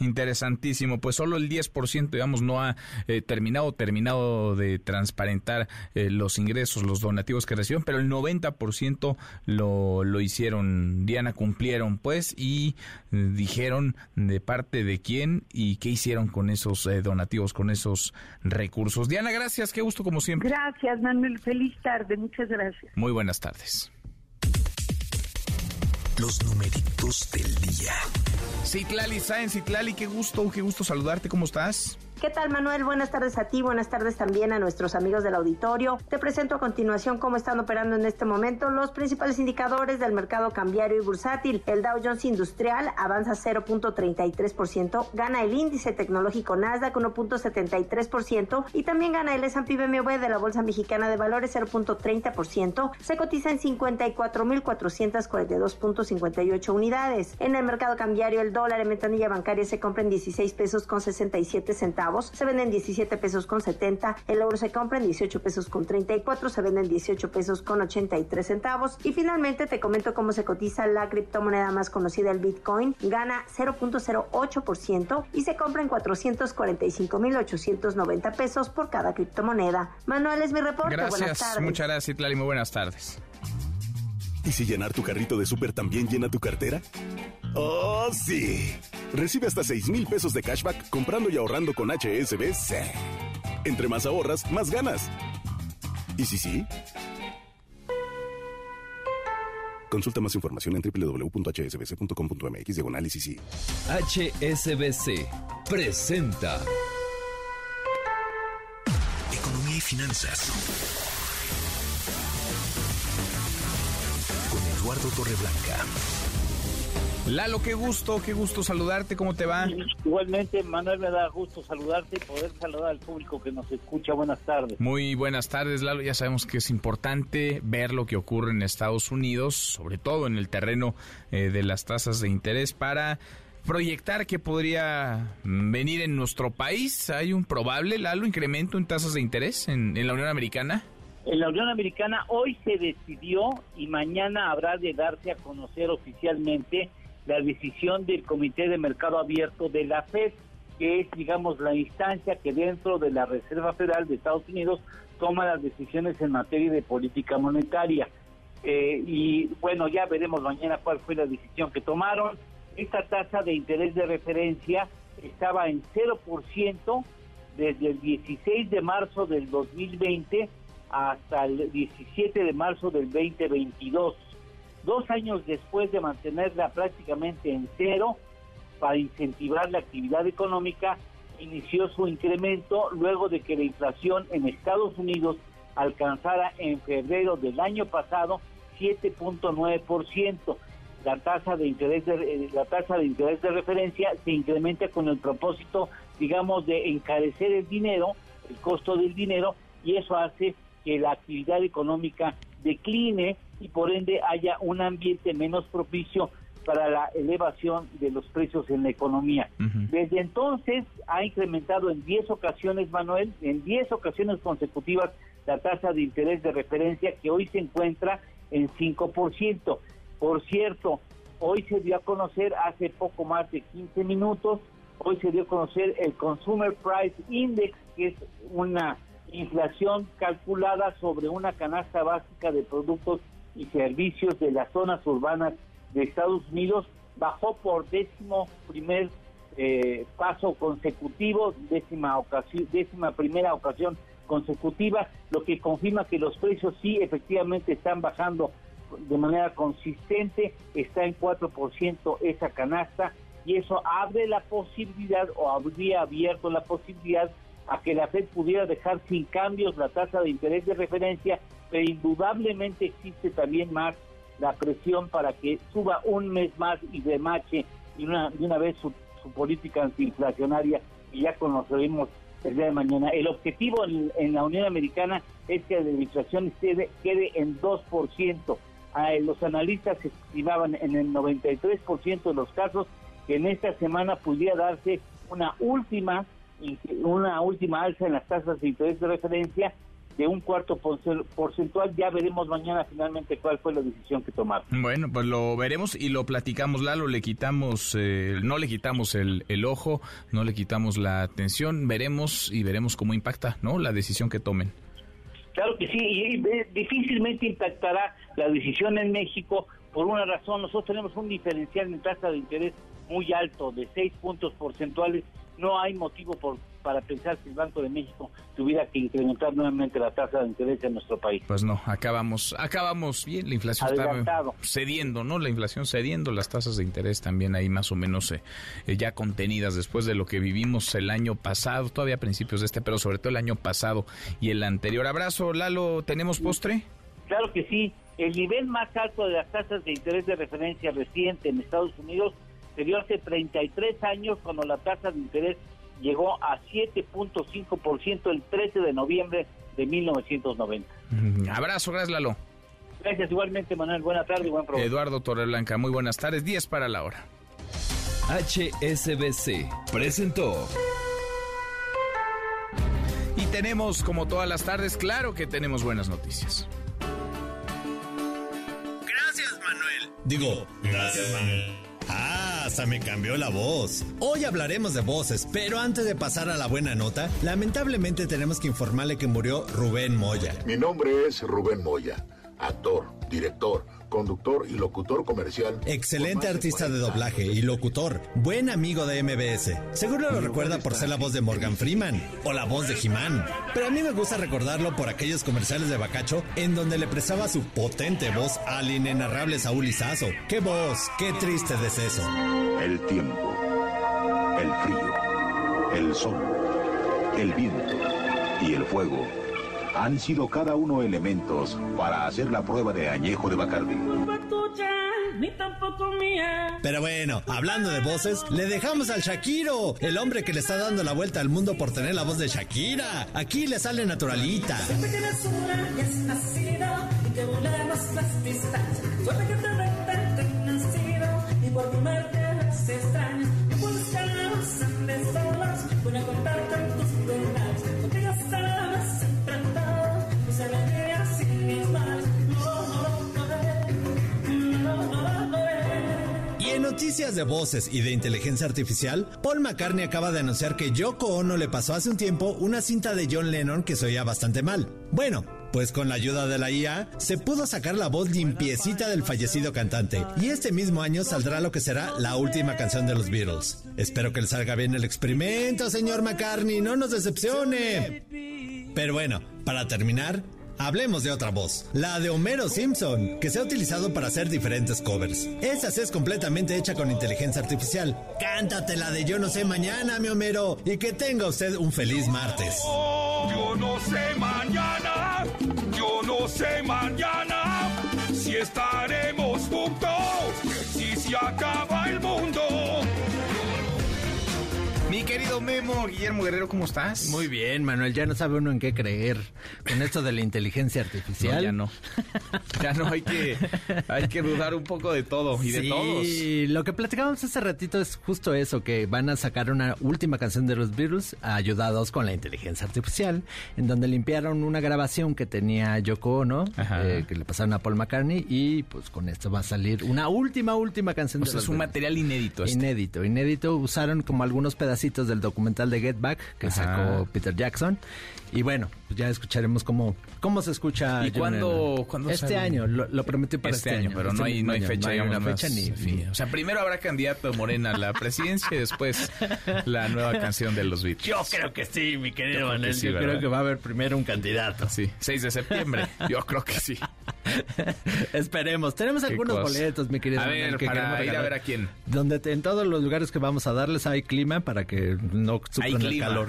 Interesantísimo, pues solo el 10%, digamos, no ha eh, terminado, terminado de transparentar eh, los ingresos, los donativos que reciben, pero el 90% lo, lo hicieron, Diana, cumplieron, pues, y eh, dijeron de parte de quién y qué hicieron con esos donativos, con esos recursos. Diana, gracias, qué gusto como siempre. Gracias, Manuel, feliz tarde, muchas gracias. Muy buenas tardes. Los numeritos del día. Citlali Sáenz, Citlali, qué gusto, qué gusto saludarte, ¿cómo estás? ¿Qué tal, Manuel? Buenas tardes a ti, buenas tardes también a nuestros amigos del auditorio. Te presento a continuación cómo están operando en este momento los principales indicadores del mercado cambiario y bursátil. El Dow Jones Industrial avanza 0.33%, gana el índice tecnológico Nasdaq 1.73% y también gana el S&P BMW de la Bolsa Mexicana de Valores 0.30%. Se cotiza en 54.442.58 unidades. En el mercado cambiario, el dólar en ventanilla bancaria se compra en 16 pesos con 67 centavos se venden 17 pesos con 70, el euro se compra en 18 pesos con 34, se venden 18 pesos con 83 centavos y finalmente te comento cómo se cotiza la criptomoneda más conocida, el Bitcoin, gana 0.08% y se compra en 445.890 pesos por cada criptomoneda. Manuel es mi reporte. Gracias, buenas tardes. muchas gracias, Itlali, muy buenas tardes. ¿Y si llenar tu carrito de súper también llena tu cartera? ¡Oh, sí! Recibe hasta 6 mil pesos de cashback comprando y ahorrando con HSBC. Entre más ahorras, más ganas. ¿Y si sí? Consulta más información en www.hsbc.com.mx diagonal sí. HSBC presenta Economía y finanzas. Eduardo Torreblanca. Lalo, qué gusto, qué gusto saludarte, ¿cómo te va? Igualmente, Manuel, me da gusto saludarte y poder saludar al público que nos escucha. Buenas tardes. Muy buenas tardes, Lalo. Ya sabemos que es importante ver lo que ocurre en Estados Unidos, sobre todo en el terreno eh, de las tasas de interés, para proyectar que podría venir en nuestro país. ¿Hay un probable, Lalo, incremento en tasas de interés en, en la Unión Americana? En la Unión Americana hoy se decidió y mañana habrá de darse a conocer oficialmente la decisión del Comité de Mercado Abierto de la FED, que es, digamos, la instancia que dentro de la Reserva Federal de Estados Unidos toma las decisiones en materia de política monetaria. Eh, y bueno, ya veremos mañana cuál fue la decisión que tomaron. Esta tasa de interés de referencia estaba en 0% desde el 16 de marzo del 2020 hasta el 17 de marzo del 2022 dos años después de mantenerla prácticamente en cero para incentivar la actividad económica, inició su incremento luego de que la inflación en Estados Unidos alcanzara en febrero del año pasado 7.9%. La tasa de interés de, eh, la tasa de interés de referencia se incrementa con el propósito, digamos, de encarecer el dinero, el costo del dinero y eso hace que la actividad económica decline y por ende haya un ambiente menos propicio para la elevación de los precios en la economía. Desde entonces ha incrementado en 10 ocasiones, Manuel, en 10 ocasiones consecutivas la tasa de interés de referencia que hoy se encuentra en 5%. Por cierto, hoy se dio a conocer hace poco más de 15 minutos, hoy se dio a conocer el Consumer Price Index, que es una inflación calculada sobre una canasta básica de productos y servicios de las zonas urbanas de Estados Unidos bajó por décimo primer eh, paso consecutivo, décima ocasión, décima primera ocasión consecutiva, lo que confirma que los precios sí efectivamente están bajando de manera consistente, está en 4% esa canasta y eso abre la posibilidad o habría abierto la posibilidad a que la Fed pudiera dejar sin cambios la tasa de interés de referencia, pero indudablemente existe también más la presión para que suba un mes más y demache de una, de una vez su, política antiinflacionaria y ya conocemos el día de mañana. El objetivo en, la Unión Americana es que la inflación quede, quede en 2%. Ah, los analistas estimaban en el 93% de los casos que en esta semana pudiera darse una última una última alza en las tasas de interés de referencia de un cuarto porcentual. Ya veremos mañana finalmente cuál fue la decisión que tomaron. Bueno, pues lo veremos y lo platicamos, Lalo. Le quitamos, eh, no le quitamos el, el, ojo, no le quitamos la atención. Veremos y veremos cómo impacta, ¿no? La decisión que tomen. Claro que sí, y difícilmente impactará la decisión en México por una razón. Nosotros tenemos un diferencial en tasa de interés muy alto, de seis puntos porcentuales. No hay motivo por para pensar que el Banco de México tuviera que incrementar nuevamente la tasa de interés en nuestro país. Pues no, acabamos, acabamos bien, la inflación está cediendo, ¿no? La inflación cediendo, las tasas de interés también ahí más o menos eh, eh, ya contenidas después de lo que vivimos el año pasado, todavía a principios de este, pero sobre todo el año pasado y el anterior. Abrazo, Lalo, ¿tenemos postre? Claro que sí. El nivel más alto de las tasas de interés de referencia reciente en Estados Unidos se dio hace 33 años cuando la tasa de interés llegó a 7.5% el 13 de noviembre de 1990. Mm, abrazo, gracias Lalo. Gracias igualmente Manuel, buena tarde y buen programa. Eduardo Torreblanca, muy buenas tardes, 10 para la hora. HSBC presentó. Y tenemos, como todas las tardes, claro que tenemos buenas noticias. Gracias, Manuel. Digo, gracias, Manuel. Ah, hasta me cambió la voz. Hoy hablaremos de voces, pero antes de pasar a la buena nota, lamentablemente tenemos que informarle que murió Rubén Moya. Mi nombre es Rubén Moya, actor, director conductor y locutor comercial. Excelente artista de doblaje y locutor, buen amigo de MBS. Seguro lo recuerda por ser la voz de Morgan Freeman o la voz de He-Man. Pero a mí me gusta recordarlo por aquellos comerciales de Bacacho en donde le prestaba su potente voz al inenarrable Saúl Izazo. ¡Qué voz! ¡Qué triste deceso! El tiempo, el frío, el sol, el viento y el fuego han sido cada uno elementos para hacer la prueba de añejo de Bacardi. Pero bueno, hablando de voces, le dejamos al Shakiro, el hombre que le está dando la vuelta al mundo por tener la voz de Shakira. Aquí le sale naturalita. y por noticias de voces y de inteligencia artificial, Paul McCartney acaba de anunciar que Yoko Ono le pasó hace un tiempo una cinta de John Lennon que se oía bastante mal. Bueno, pues con la ayuda de la IA se pudo sacar la voz limpiecita del fallecido cantante y este mismo año saldrá lo que será la última canción de los Beatles. Espero que le salga bien el experimento, señor McCartney, no nos decepcione. Pero bueno, para terminar, Hablemos de otra voz, la de Homero Simpson, que se ha utilizado para hacer diferentes covers. Esa es completamente hecha con inteligencia artificial. Cántate la de Yo no sé mañana, mi Homero, y que tenga usted un feliz martes. yo no sé mañana, yo no sé mañana si estaremos juntos, si se acaba querido Guillermo Guerrero, ¿cómo estás? Muy bien, Manuel, ya no sabe uno en qué creer con esto de la inteligencia artificial. ya no. <laughs> Ya no, hay que, hay que dudar un poco de todo y de todos. Sí, lo que platicábamos hace ratito es justo eso, que van a sacar una última canción de los Beatles ayudados con la inteligencia artificial, en donde limpiaron una grabación que tenía Yoko Ono, eh, que le pasaron a Paul McCartney, y pues con esto va a salir una última, última canción de los es un material inédito. Este. Inédito, inédito. Usaron como algunos pedacitos del documental de Get Back que sacó Peter Jackson. Y bueno, pues ya escucharemos cómo, cómo se escucha. ¿Y cuándo, Este año, lo, prometió para este, este año, Pero no, hay, no hay fecha, no hay fecha ni, O sea, primero habrá candidato Morena a la <laughs> presidencia y después la nueva <laughs> canción de los Beatles. Yo creo que sí, mi querido Manuel. yo creo que va a haber primero un candidato. Sí, 6 de septiembre. <laughs> Yo creo que sí. Esperemos. Tenemos algunos boletos, mi querido. A ver, para ir a ver a quién. Donde en todos los lugares que vamos a darles hay clima para que no sufran el calor.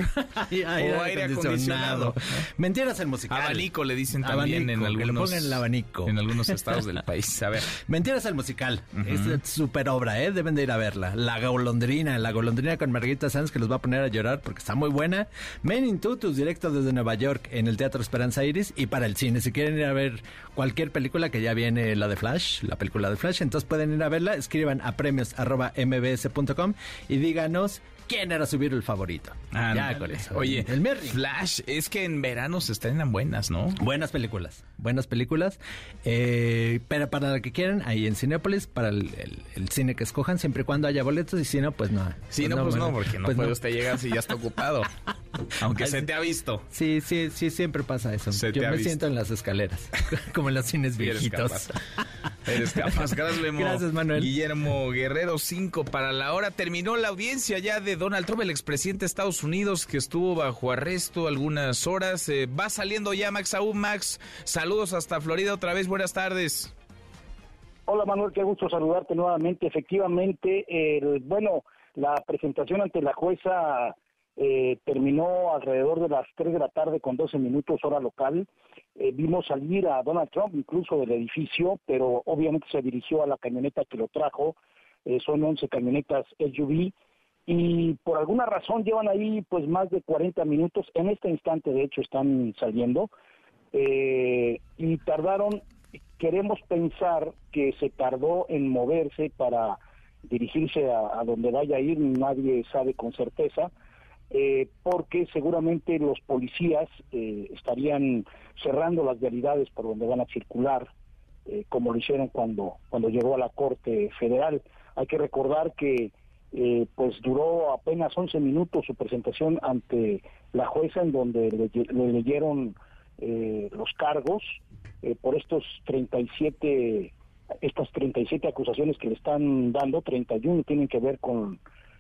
hay, o aire acondicionado. <laughs> Mentiras el musical. Abanico le dicen también en algunos. Que el abanico. En algunos estados del país. A ver. <laughs> Mentiras el musical. Es súper obra, ¿eh? Deben de ir a verla. La golondrina, la golondrina con Margarita Sanz que los va a poner a llorar porque está muy buena. Men in Tutus, directo desde Nueva York en el Teatro Esperanza Iris y para el cine. Si quieren ir a ver cualquier película que ya viene la de Flash, la película de Flash, entonces pueden ir a verla, escriban a premios.mbs.com y díganos quién era su el favorito. Ah, ya con eso. Oye, el Flash, es que en verano se estrenan buenas, ¿no? Buenas películas, buenas películas. Eh, pero para la que quieran, ahí en Cinépolis, para el, cine que escojan, siempre y cuando haya boletos, y si no, pues no. Sí, no, pues no, porque no pues puede usted llegar si ya está ocupado. <laughs> Aunque se te ha visto. Sí, sí, sí, siempre pasa eso. Yo me siento en las escaleras, <laughs> como en los cines viejitos. Eres capaz. <laughs> Gracias, Gracias, Manuel. Guillermo Guerrero 5 para la hora. Terminó la audiencia ya de Donald Trump, el expresidente de Estados Unidos, que estuvo bajo arresto algunas horas. Eh, va saliendo ya Max aún Max, saludos hasta Florida otra vez. Buenas tardes. Hola Manuel, qué gusto saludarte nuevamente. Efectivamente, el, bueno, la presentación ante la jueza eh, terminó alrededor de las 3 de la tarde con 12 minutos hora local. Eh, vimos salir a Donald Trump incluso del edificio, pero obviamente se dirigió a la camioneta que lo trajo. Eh, son 11 camionetas SUV y por alguna razón llevan ahí pues más de 40 minutos. En este instante, de hecho, están saliendo eh, y tardaron. Queremos pensar que se tardó en moverse para dirigirse a, donde vaya a ir. Nadie sabe con certeza eh, porque seguramente los policías eh, estarían cerrando las vialidades por donde van a circular, eh, como lo hicieron cuando, cuando llegó a la Corte Federal. Hay que recordar que pues duró apenas 11 minutos su presentación ante la jueza en donde le, leyeron los cargos por estos 37 estas 37 acusaciones que le están dando, 31 tienen que ver con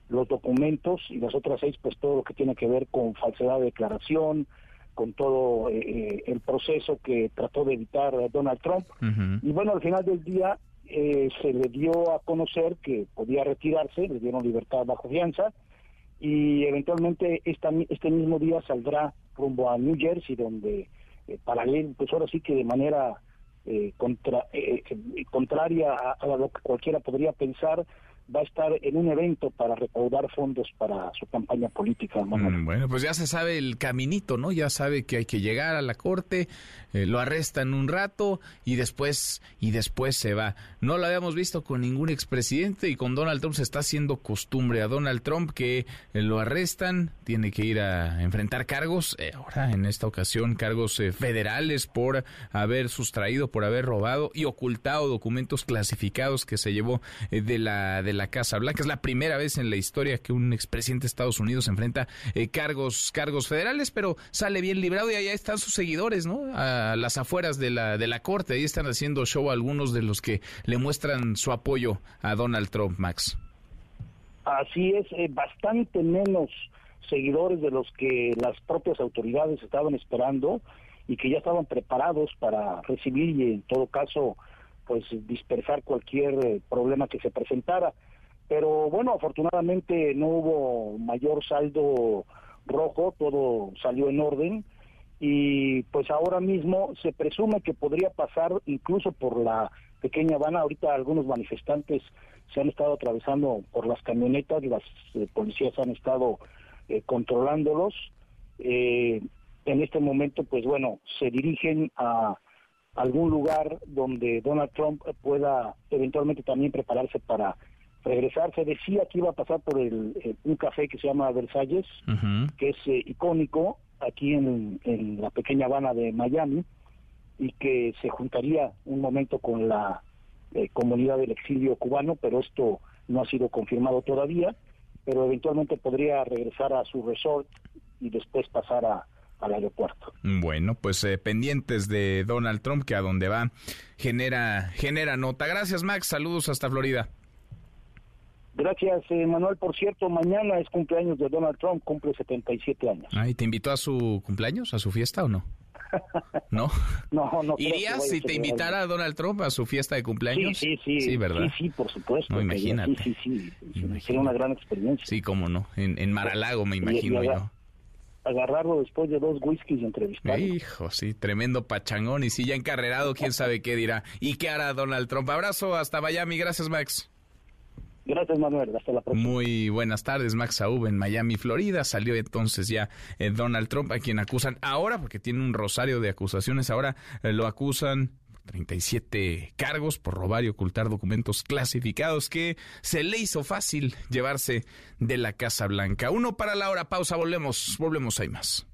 los documentos y las otras seis, pues todo lo que tiene que ver con falsedad de declaración, con todo eh, eh, el proceso que trató de evitar Donald Trump. Y bueno, al final del día eh, se le dio a conocer que podía retirarse, le dieron libertad bajo fianza y eventualmente esta, este mismo día saldrá rumbo a New Jersey, donde para él, pues ahora sí que de manera contra, contraria a, lo que cualquiera podría pensar, va a estar en un evento para recaudar fondos para su campaña política. Mm, bueno, pues ya se sabe el caminito, ¿no? Ya sabe que hay que llegar a la corte, eh, lo arrestan un rato y después y después se va. No lo habíamos visto con ningún expresidente y con Donald Trump se está haciendo costumbre a Donald Trump que eh, lo arrestan, tiene que ir a enfrentar cargos, eh, ahora en esta ocasión cargos federales por haber sustraído, por haber robado y ocultado documentos clasificados que se llevó de la de la Casa Blanca. Es la primera vez en la historia que un expresidente de Estados Unidos enfrenta eh, cargos, cargos federales, pero sale bien librado y allá están sus seguidores, ¿no? A las afueras de la, de la corte. Ahí están haciendo show algunos de los que le muestran su apoyo a Donald Trump, Max. Así es, eh, bastante menos seguidores de los que las propias autoridades estaban esperando y que ya estaban preparados para recibir y en todo caso pues dispersar cualquier eh, problema que se presentara. Pero bueno, afortunadamente no hubo mayor saldo rojo, todo salió en orden y pues ahora mismo se presume que podría pasar incluso por la pequeña Habana. Ahorita algunos manifestantes se han estado atravesando por las camionetas, las eh, policías han estado eh, controlándolos. en este momento, pues bueno, se dirigen a algún lugar donde Donald Trump pueda eventualmente también prepararse para regresar. Se decía que iba a pasar por el, un café que se llama Versalles, que es eh, icónico aquí en, la pequeña Habana de Miami, y que se juntaría un momento con la eh, comunidad del exilio cubano, pero esto no ha sido confirmado todavía, pero eventualmente podría regresar a su resort y después pasar a, al aeropuerto. Bueno, pues eh, pendientes de Donald Trump, que a donde va genera, genera nota. Gracias, Max. Saludos hasta Florida. Gracias, eh, Manuel. Por cierto, mañana es cumpleaños de Donald Trump, cumple 77 años. ¿y te invitó a su cumpleaños, a su fiesta o no? <laughs> ¿No? No, no. ¿Irías si te invitara a Donald Trump a su fiesta de cumpleaños? Sí, sí, sí. Sí, ¿verdad? Sí, sí, por supuesto. No, imagínate. Sí, sí, sí. Sería una gran experiencia. Sí, cómo no. En, en Maralago, me imagino Y- y yo. Aga- Agarrarlo después de dos whiskies y entrevistarlo. Hijo, sí, tremendo pachangón. Y si ya encarrerado, quién sabe qué dirá. ¿Y qué hará Donald Trump? Abrazo hasta Miami. Gracias, Max. Gracias, Manuel. Hasta la próxima. Muy buenas tardes, Max Aub en Miami, Florida. Salió entonces ya eh, Donald Trump, a quien acusan ahora, porque tiene un rosario de acusaciones. Ahora eh, lo acusan 37 cargos por robar y ocultar documentos clasificados que se le hizo fácil llevarse de la Casa Blanca. Uno para la hora, pausa, volvemos, volvemos, hay más.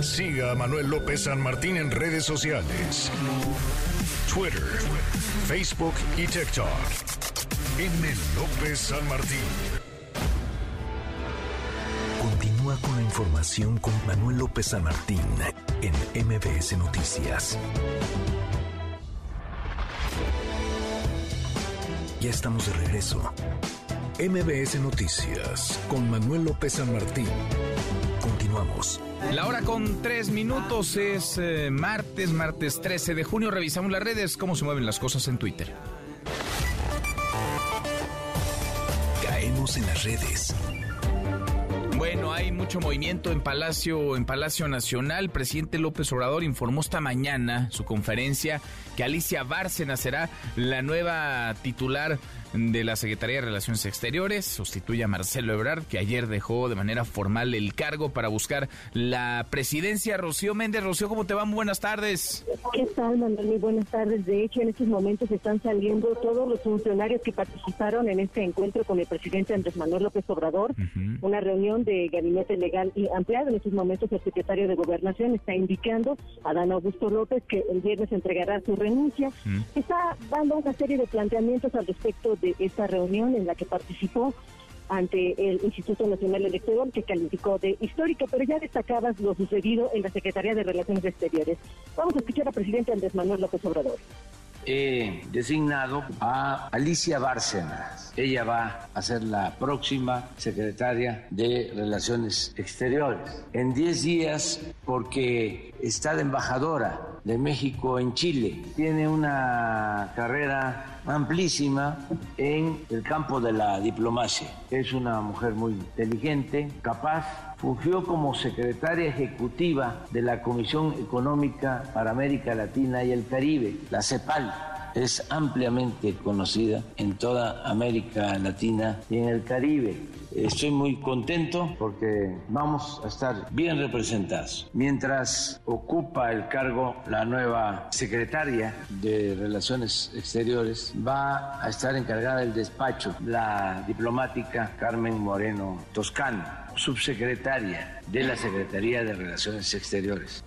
Siga a Manuel López San Martín en redes sociales. Twitter, Facebook y TikTok. M. López San Martín. Continúa con la información con Manuel López San Martín en MBS Noticias. Ya estamos de regreso. MBS Noticias con Manuel López San Martín. Continuamos. La hora con tres minutos es eh, martes, martes 13 de junio. Revisamos las redes, cómo se mueven las cosas en Twitter. Caemos en las redes. Bueno, hay mucho movimiento en Palacio, en Palacio Nacional. Presidente López Obrador informó esta mañana su conferencia que Alicia Bárcena será la nueva titular de la Secretaría de Relaciones Exteriores. Sustituye a Marcelo Ebrard, que ayer dejó de manera formal el cargo para buscar la presidencia. Rocío Méndez, Rocío, ¿cómo te va? Muy buenas tardes. ¿Qué tal, Manuel? Muy buenas tardes. De hecho, en estos momentos están saliendo todos los funcionarios que participaron en este encuentro con el presidente Andrés Manuel López Obrador, una reunión de gabinete legal y ampliado. En estos momentos el secretario de Gobernación está indicando a Dan Augusto López que el viernes entregará su renuncia. Está dando una serie de planteamientos al respecto de esta reunión en la que participó ante el Instituto Nacional Electoral que calificó de histórico, pero ya destacabas lo sucedido en la Secretaría de Relaciones Exteriores. Vamos a escuchar al presidente Andrés Manuel López Obrador. He designado a Alicia Bárcenas. Ella va a ser la próxima secretaria de Relaciones Exteriores. En 10 días, porque está de embajadora de México en Chile. Tiene una carrera amplísima en el campo de la diplomacia. Es una mujer muy inteligente, capaz. Fungió como secretaria ejecutiva de la Comisión Económica para América Latina y el Caribe, la CEPAL. Es ampliamente conocida en toda América Latina y en el Caribe. Estoy muy contento porque vamos a estar bien representados. Mientras ocupa el cargo la nueva secretaria de Relaciones Exteriores, va a estar encargada del despacho la diplomática Carmen Moreno Toscano, subsecretaria de la Secretaría de Relaciones Exteriores.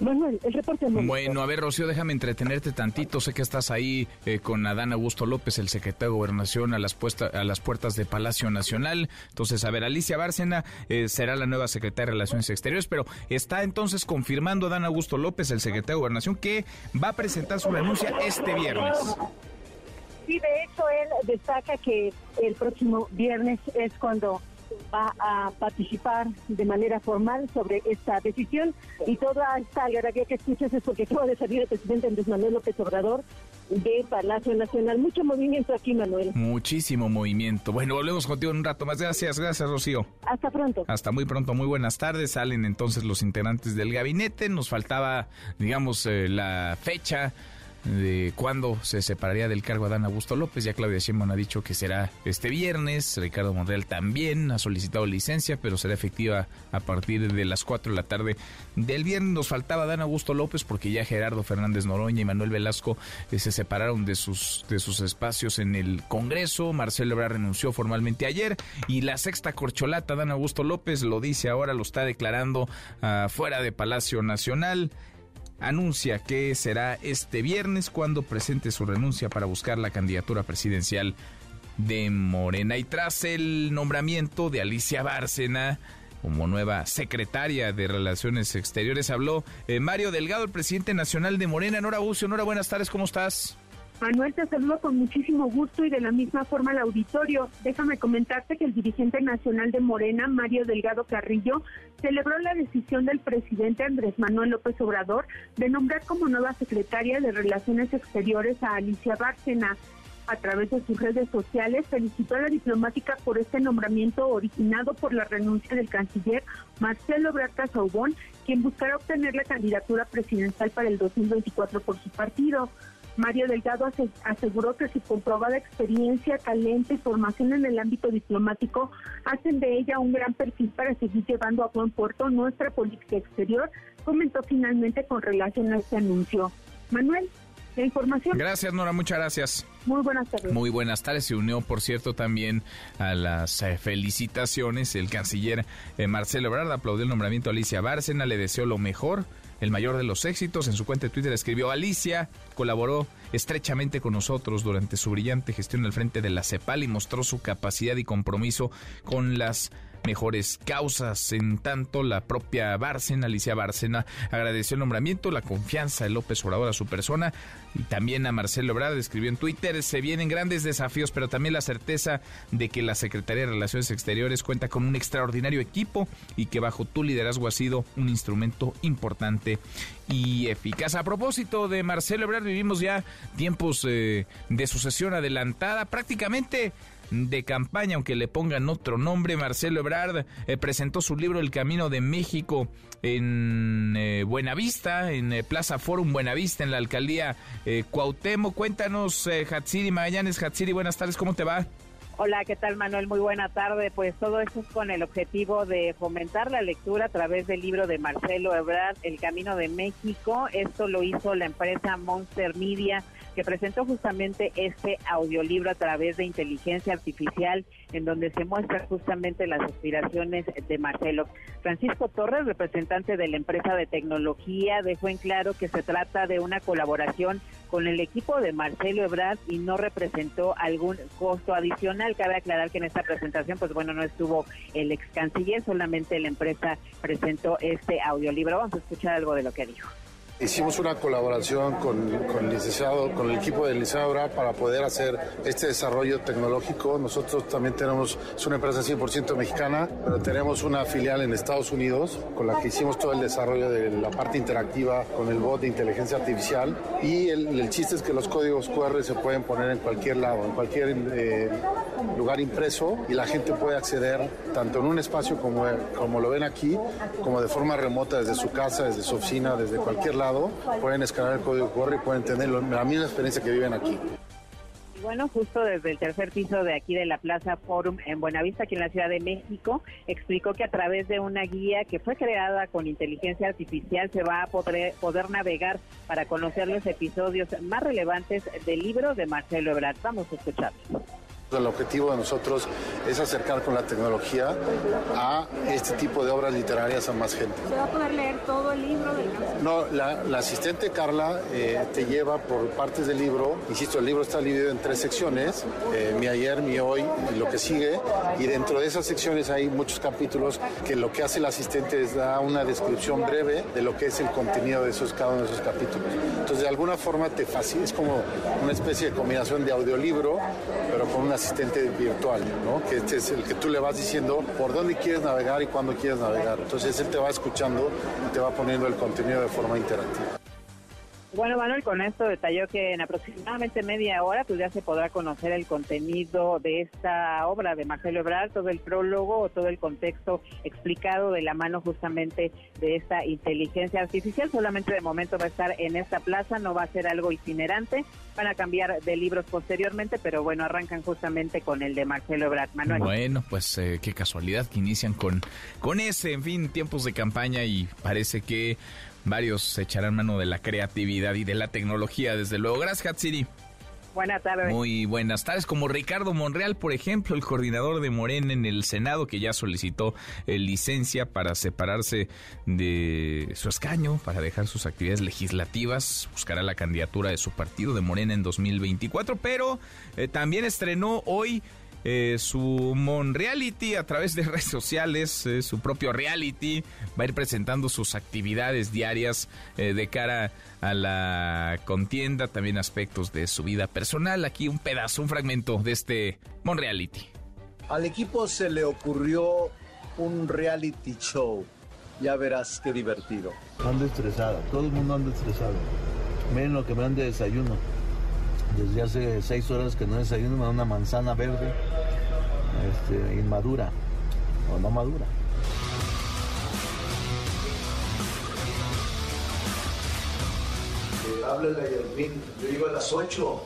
Manuel, el reporte Bueno, a ver, Rocío, déjame entretenerte tantito. Sé que estás ahí eh, con Adán Augusto López, el secretario de Gobernación, a las, puesta- a las puertas de Palacio Nacional. Entonces, a ver, Alicia Bárcena eh, será la nueva secretaria de Relaciones Exteriores, pero está entonces confirmando Adán Augusto López, el secretario de Gobernación, que va a presentar su renuncia este viernes. Sí, de hecho, él destaca que el próximo viernes es cuando va a participar de manera formal sobre esta decisión y toda esta algarabía que escuchas es porque acaba de salir el presidente Andrés Manuel López Obrador de Palacio Nacional. Mucho movimiento aquí, Manuel. Muchísimo movimiento. Bueno, volvemos contigo en un rato más. Gracias, gracias, Rocío. Hasta pronto. Hasta muy pronto, muy buenas tardes. Salen entonces los integrantes del gabinete. Nos faltaba, digamos, eh, la fecha de cuándo se separaría del cargo Adán Augusto López. Ya Claudia Sheinbaum ha dicho que será este viernes. Ricardo Monreal también ha solicitado licencia, pero será efectiva a partir de las 4 de la tarde del viernes. Nos faltaba Adán Augusto López porque ya Gerardo Fernández Noroña y Manuel Velasco eh, se separaron de sus, de sus espacios en el Congreso. Marcelo Ebrard renunció formalmente ayer y la sexta corcholata, Adán Augusto López, lo dice ahora, lo está declarando ah, fuera de Palacio Nacional anuncia que será este viernes cuando presente su renuncia para buscar la candidatura presidencial de Morena. Y tras el nombramiento de Alicia Bárcena como nueva secretaria de Relaciones Exteriores, habló eh, Mario Delgado, el presidente nacional de Morena. Nora Nora, buenas tardes, ¿cómo estás? Manuel, te saludo con muchísimo gusto y de la misma forma al auditorio. Déjame comentarte que el dirigente nacional de Morena, Mario Delgado Carrillo, celebró la decisión del presidente Andrés Manuel López Obrador de nombrar como nueva secretaria de Relaciones Exteriores a Alicia Bárcena. A través de sus redes sociales felicitó a la diplomática por este nombramiento originado por la renuncia del canciller Marcelo Ebrard Casaubón, quien buscará obtener la candidatura presidencial para el 2024 por su partido. Mario Delgado aseguró que su comprobada experiencia, talento y formación en el ámbito diplomático hacen de ella un gran perfil para seguir llevando a buen puerto nuestra política exterior, comentó finalmente con relación a este anuncio. Manuel, la información. Gracias, Nora, muchas gracias. Muy buenas tardes. Muy buenas tardes. Se unió, por cierto, también a las eh, felicitaciones el canciller eh, Marcelo Ebrard. Aplaudió el nombramiento a Alicia Bárcena, le deseó lo mejor el mayor de los éxitos. En su cuenta de Twitter escribió, Alicia colaboró estrechamente con nosotros durante su brillante gestión al frente de la CEPAL y mostró su capacidad y compromiso con las mejores causas. En tanto, la propia Bárcena, Alicia Bárcena, agradeció el nombramiento, la confianza de López Obrador a su persona y también a Marcelo Ebrard escribió en Twitter, se vienen grandes desafíos, pero también la certeza de que la Secretaría de Relaciones Exteriores cuenta con un extraordinario equipo y que bajo tu liderazgo ha sido un instrumento importante y eficaz. A propósito de Marcelo Ebrard, vivimos ya tiempos eh, de sucesión adelantada, prácticamente de campaña, aunque le pongan otro nombre. Marcelo Ebrard eh, presentó su libro El Camino de México en eh, Buenavista, en eh, Plaza Forum Buenavista, en la alcaldía Cuauhtémoc. Cuéntanos, Hatsiri Magallanes. Hatsiri, buenas tardes, ¿cómo te va? Hola, ¿qué tal Manuel? Muy buena tarde. Pues todo esto es con el objetivo de fomentar la lectura a través del libro de Marcelo Ebrard, El Camino de México. Esto lo hizo la empresa Monster Media que presentó justamente este audiolibro a través de inteligencia artificial, en donde se muestran justamente las aspiraciones de Marcelo. Francisco Torres, representante de la empresa de tecnología, dejó en claro que se trata de una colaboración con el equipo de Marcelo Ebrard y no representó algún costo adicional. Cabe aclarar que en esta presentación, pues bueno, no estuvo el ex canciller, solamente la empresa presentó este audiolibro. Vamos a escuchar algo de lo que dijo. Hicimos una colaboración con, con, el licenciado, con el equipo del licenciado para poder hacer este desarrollo tecnológico. Nosotros también tenemos, es una empresa 100% mexicana, pero tenemos una filial en Estados Unidos con la que hicimos todo el desarrollo de la parte interactiva con el bot de inteligencia artificial. Y el, chiste es que los códigos QR se pueden poner en cualquier lado, en cualquier eh, lugar impreso y la gente puede acceder tanto en un espacio como, como lo ven aquí, como de forma remota desde su casa, desde su oficina, desde cualquier lado pueden escalar el código QR y pueden tener la misma experiencia que viven aquí. Bueno, justo desde el tercer piso de aquí de la Plaza Forum en Buenavista, aquí en la Ciudad de México, explicó que a través de una guía que fue creada con inteligencia artificial se va a poder, poder navegar para conocer los episodios más relevantes del libro de Marcelo Ebrard. Vamos a escucharlo. El objetivo de nosotros es acercar con la tecnología a este tipo de obras literarias a más gente. ¿Se va a poder leer todo el libro del No, la, asistente Carla eh, te lleva por partes del libro. Insisto, el libro está dividido en tres secciones, eh, mi ayer, mi hoy y lo que sigue. Y dentro de esas secciones hay muchos capítulos que lo que hace el asistente es dar una descripción breve de lo que es el contenido de esos, cada uno de esos capítulos. Entonces, de alguna forma te facilita, es como una especie de combinación de audiolibro, pero con una asistente virtual, ¿no? Que este es el que tú le vas diciendo por dónde quieres navegar y cuándo quieres navegar. Entonces él te va escuchando y te va poniendo el contenido de forma interactiva. Bueno, Manuel, con esto detalló que en aproximadamente media hora pues ya se podrá conocer el contenido de esta obra de Marcelo Ebrard, todo el prólogo o todo el contexto explicado de la mano justamente de esta inteligencia artificial. Solamente de momento va a estar en esta plaza, no va a ser algo itinerante, van a cambiar de libros posteriormente, pero bueno, arrancan justamente con el de Marcelo Ebrard. Manuel. Bueno, pues eh, qué casualidad que inician con, con ese, en fin, tiempos de campaña y parece que varios se echarán mano de la creatividad y de la tecnología, desde luego. Gracias, Hatsiri. Buenas tardes. Muy buenas tardes. Como Ricardo Monreal, por ejemplo, el coordinador de Morena en el Senado, que ya solicitó eh, licencia para separarse de su escaño, para dejar sus actividades legislativas, buscará la candidatura de su partido de Morena en 2024, pero eh, también estrenó hoy eh, su Monreality a través de <laughs> redes sociales, eh, su propio reality. Va a ir presentando sus actividades diarias eh, de cara a la contienda, también aspectos de su vida personal. Aquí un pedazo, un fragmento de este Monreality. Al equipo se le ocurrió un reality show. Ya verás qué divertido. Ando estresado, todo el mundo anda estresado. Miren lo que me dan de desayuno. Desde hace seis horas que no desayuno, me dan una manzana verde, este, inmadura, o no madura. Eh, háblale a Yermin, yo llego a las 8. O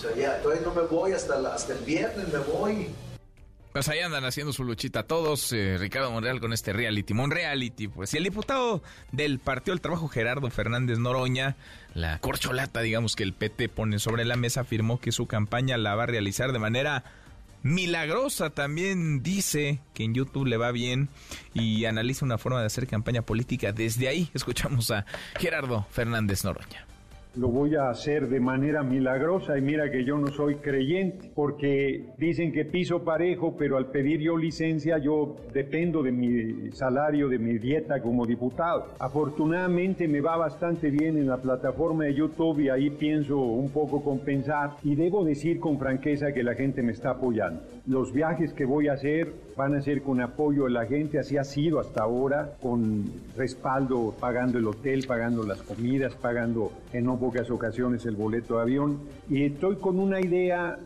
sea, ya, todavía no me voy hasta el viernes, me voy. Pues ahí andan haciendo su luchita todos, eh, Ricardo Monreal con este reality, Monreality, pues. Y el diputado del Partido del Trabajo, Gerardo Fernández Noroña, la corcholata, digamos, que el PT pone sobre la mesa, afirmó que su campaña la va a realizar de manera milagrosa. También dice que en YouTube le va bien y analiza una forma de hacer campaña política desde ahí. Escuchamos a Gerardo Fernández Noroña. Lo voy a hacer de manera milagrosa y mira que yo no soy creyente porque dicen que piso parejo, pero al pedir yo licencia yo dependo de mi salario, de mi dieta como diputado. Afortunadamente me va bastante bien en la plataforma de YouTube y ahí pienso un poco compensar y debo decir con franqueza que la gente me está apoyando. Los viajes que voy a hacer van a ser con apoyo de la gente, así ha sido hasta ahora, con respaldo, pagando el hotel, pagando las comidas, pagando en no pocas ocasiones el boleto de avión. Y estoy con una idea,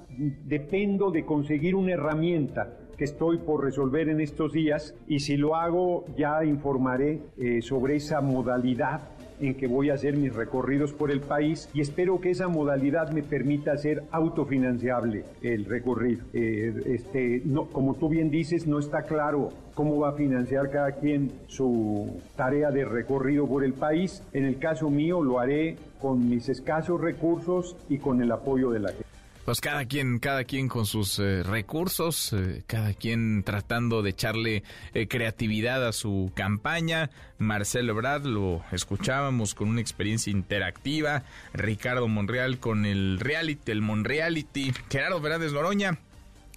dependo de conseguir una herramienta que estoy por resolver en estos días y si lo hago ya informaré eh, sobre esa modalidad en que voy a hacer mis recorridos por el país y espero que esa modalidad me permita hacer autofinanciable el recorrido. Eh, este, no, como tú bien dices, no está claro cómo va a financiar cada quien su tarea de recorrido por el país. En el caso mío lo haré con mis escasos recursos y con el apoyo de la gente. Pues cada quien, cada quien con sus eh, recursos, eh, cada quien tratando de echarle eh, creatividad a su campaña. Marcelo Ebrard lo escuchábamos con una experiencia interactiva. Ricardo Monreal con el reality, el Monreality. Gerardo Fernández Noroña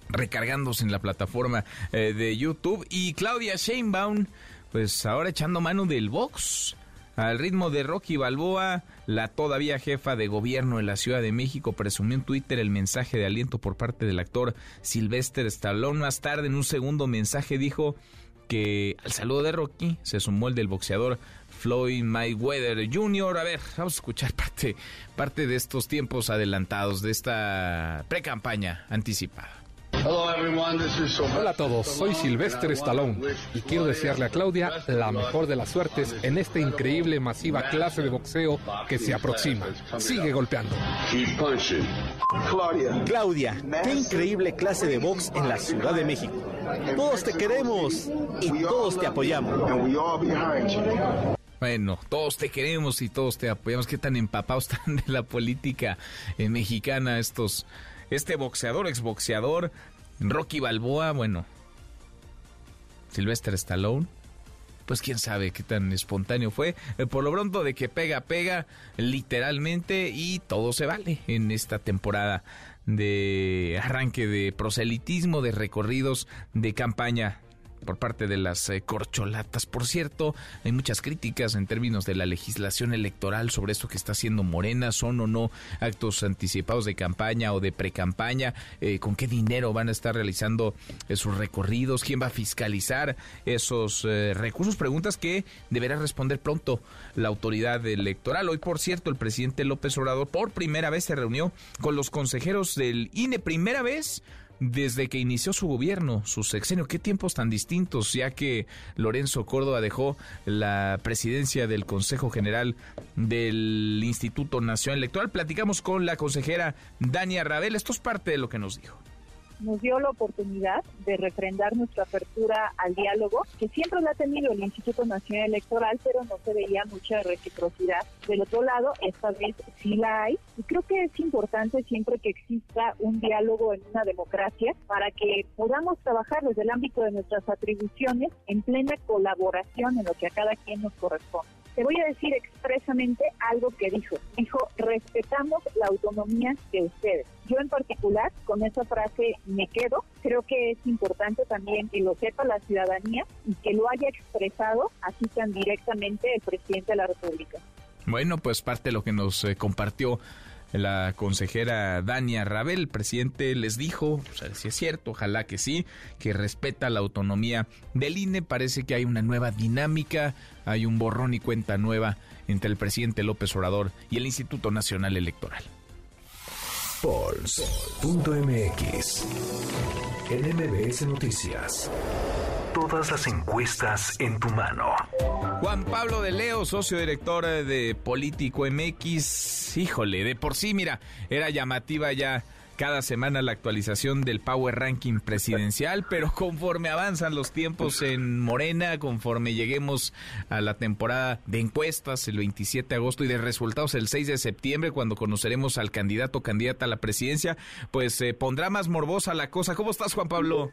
recargándose en la plataforma de YouTube. Y Claudia Sheinbaum, pues ahora echando mano del box. Al ritmo de Rocky Balboa, la todavía jefa de gobierno de la Ciudad de México presumió en Twitter el mensaje de aliento por parte del actor Sylvester Stallone. Más tarde, en un segundo mensaje, dijo que al saludo de Rocky se sumó el del boxeador Floyd Mayweather Jr. A ver, vamos a escuchar parte, parte de estos tiempos adelantados, de esta pre-campaña anticipada. Hola a todos, soy Silvestre Stallone y quiero desearle a Claudia la mejor de las suertes en esta increíble masiva clase de boxeo que se aproxima. Sigue golpeando. Claudia, qué increíble clase de box en la Ciudad de México. Todos te queremos y todos te apoyamos. Bueno, todos te queremos y todos te apoyamos. ¿Qué tan empapados <laughs> están de la política eh, mexicana estos? Este boxeador, exboxeador, Rocky Balboa, bueno, Sylvester Stallone, pues quién sabe qué tan espontáneo fue. Eh, por lo pronto de que pega, pega literalmente y todo se vale en esta temporada de arranque de proselitismo, de recorridos, de campaña por parte de las eh, corcholatas. Por cierto, hay muchas críticas en términos de la legislación electoral sobre esto que está haciendo Morena, son o no actos anticipados de campaña o de precampaña, eh, con qué dinero van a estar realizando esos recorridos, quién va a fiscalizar esos eh, recursos, preguntas que deberá responder pronto la autoridad electoral. Hoy, por cierto, el presidente López Obrador por primera vez se reunió con los consejeros del INE, primera vez desde que inició su gobierno, su sexenio. Qué tiempos tan distintos, ya que Lorenzo Córdoba dejó la presidencia del Consejo General del Instituto Nacional Electoral. Platicamos con la consejera Dania Rabel. Esto es parte de lo que nos dijo nos dio la oportunidad de refrendar nuestra apertura al diálogo, que siempre la ha tenido el Instituto Nacional Electoral, pero no se veía mucha reciprocidad. Del otro lado, esta vez sí la hay, y creo que es importante siempre que exista un diálogo en una democracia para que podamos trabajar desde el ámbito de nuestras atribuciones en plena colaboración en lo que a cada quien nos corresponde. Te voy a decir expresamente algo que dijo. Dijo, respetamos la autonomía de ustedes. Yo en particular, con esa frase me quedo. Creo que es importante también que lo sepa la ciudadanía y que lo haya expresado así tan directamente el presidente de la República. Bueno, pues parte de lo que nos eh, compartió la consejera Dania Rabel, el presidente les dijo, si es cierto, ojalá que sí, que respeta la autonomía del INE. Parece que hay una nueva dinámica, hay un borrón y cuenta nueva entre el presidente López Obrador y el Instituto Nacional Electoral. NMBS Noticias. Todas las encuestas en tu mano. Juan Pablo de Leo, socio director de Político MX. Híjole, de por sí, mira, era llamativa ya cada semana la actualización del Power Ranking presidencial, <laughs> pero conforme avanzan los tiempos en Morena, conforme lleguemos a la temporada de encuestas el 27 de agosto y de resultados el 6 de septiembre, cuando conoceremos al candidato o candidata a la presidencia, pues se pondrá más morbosa la cosa. ¿Cómo estás, Juan Pablo?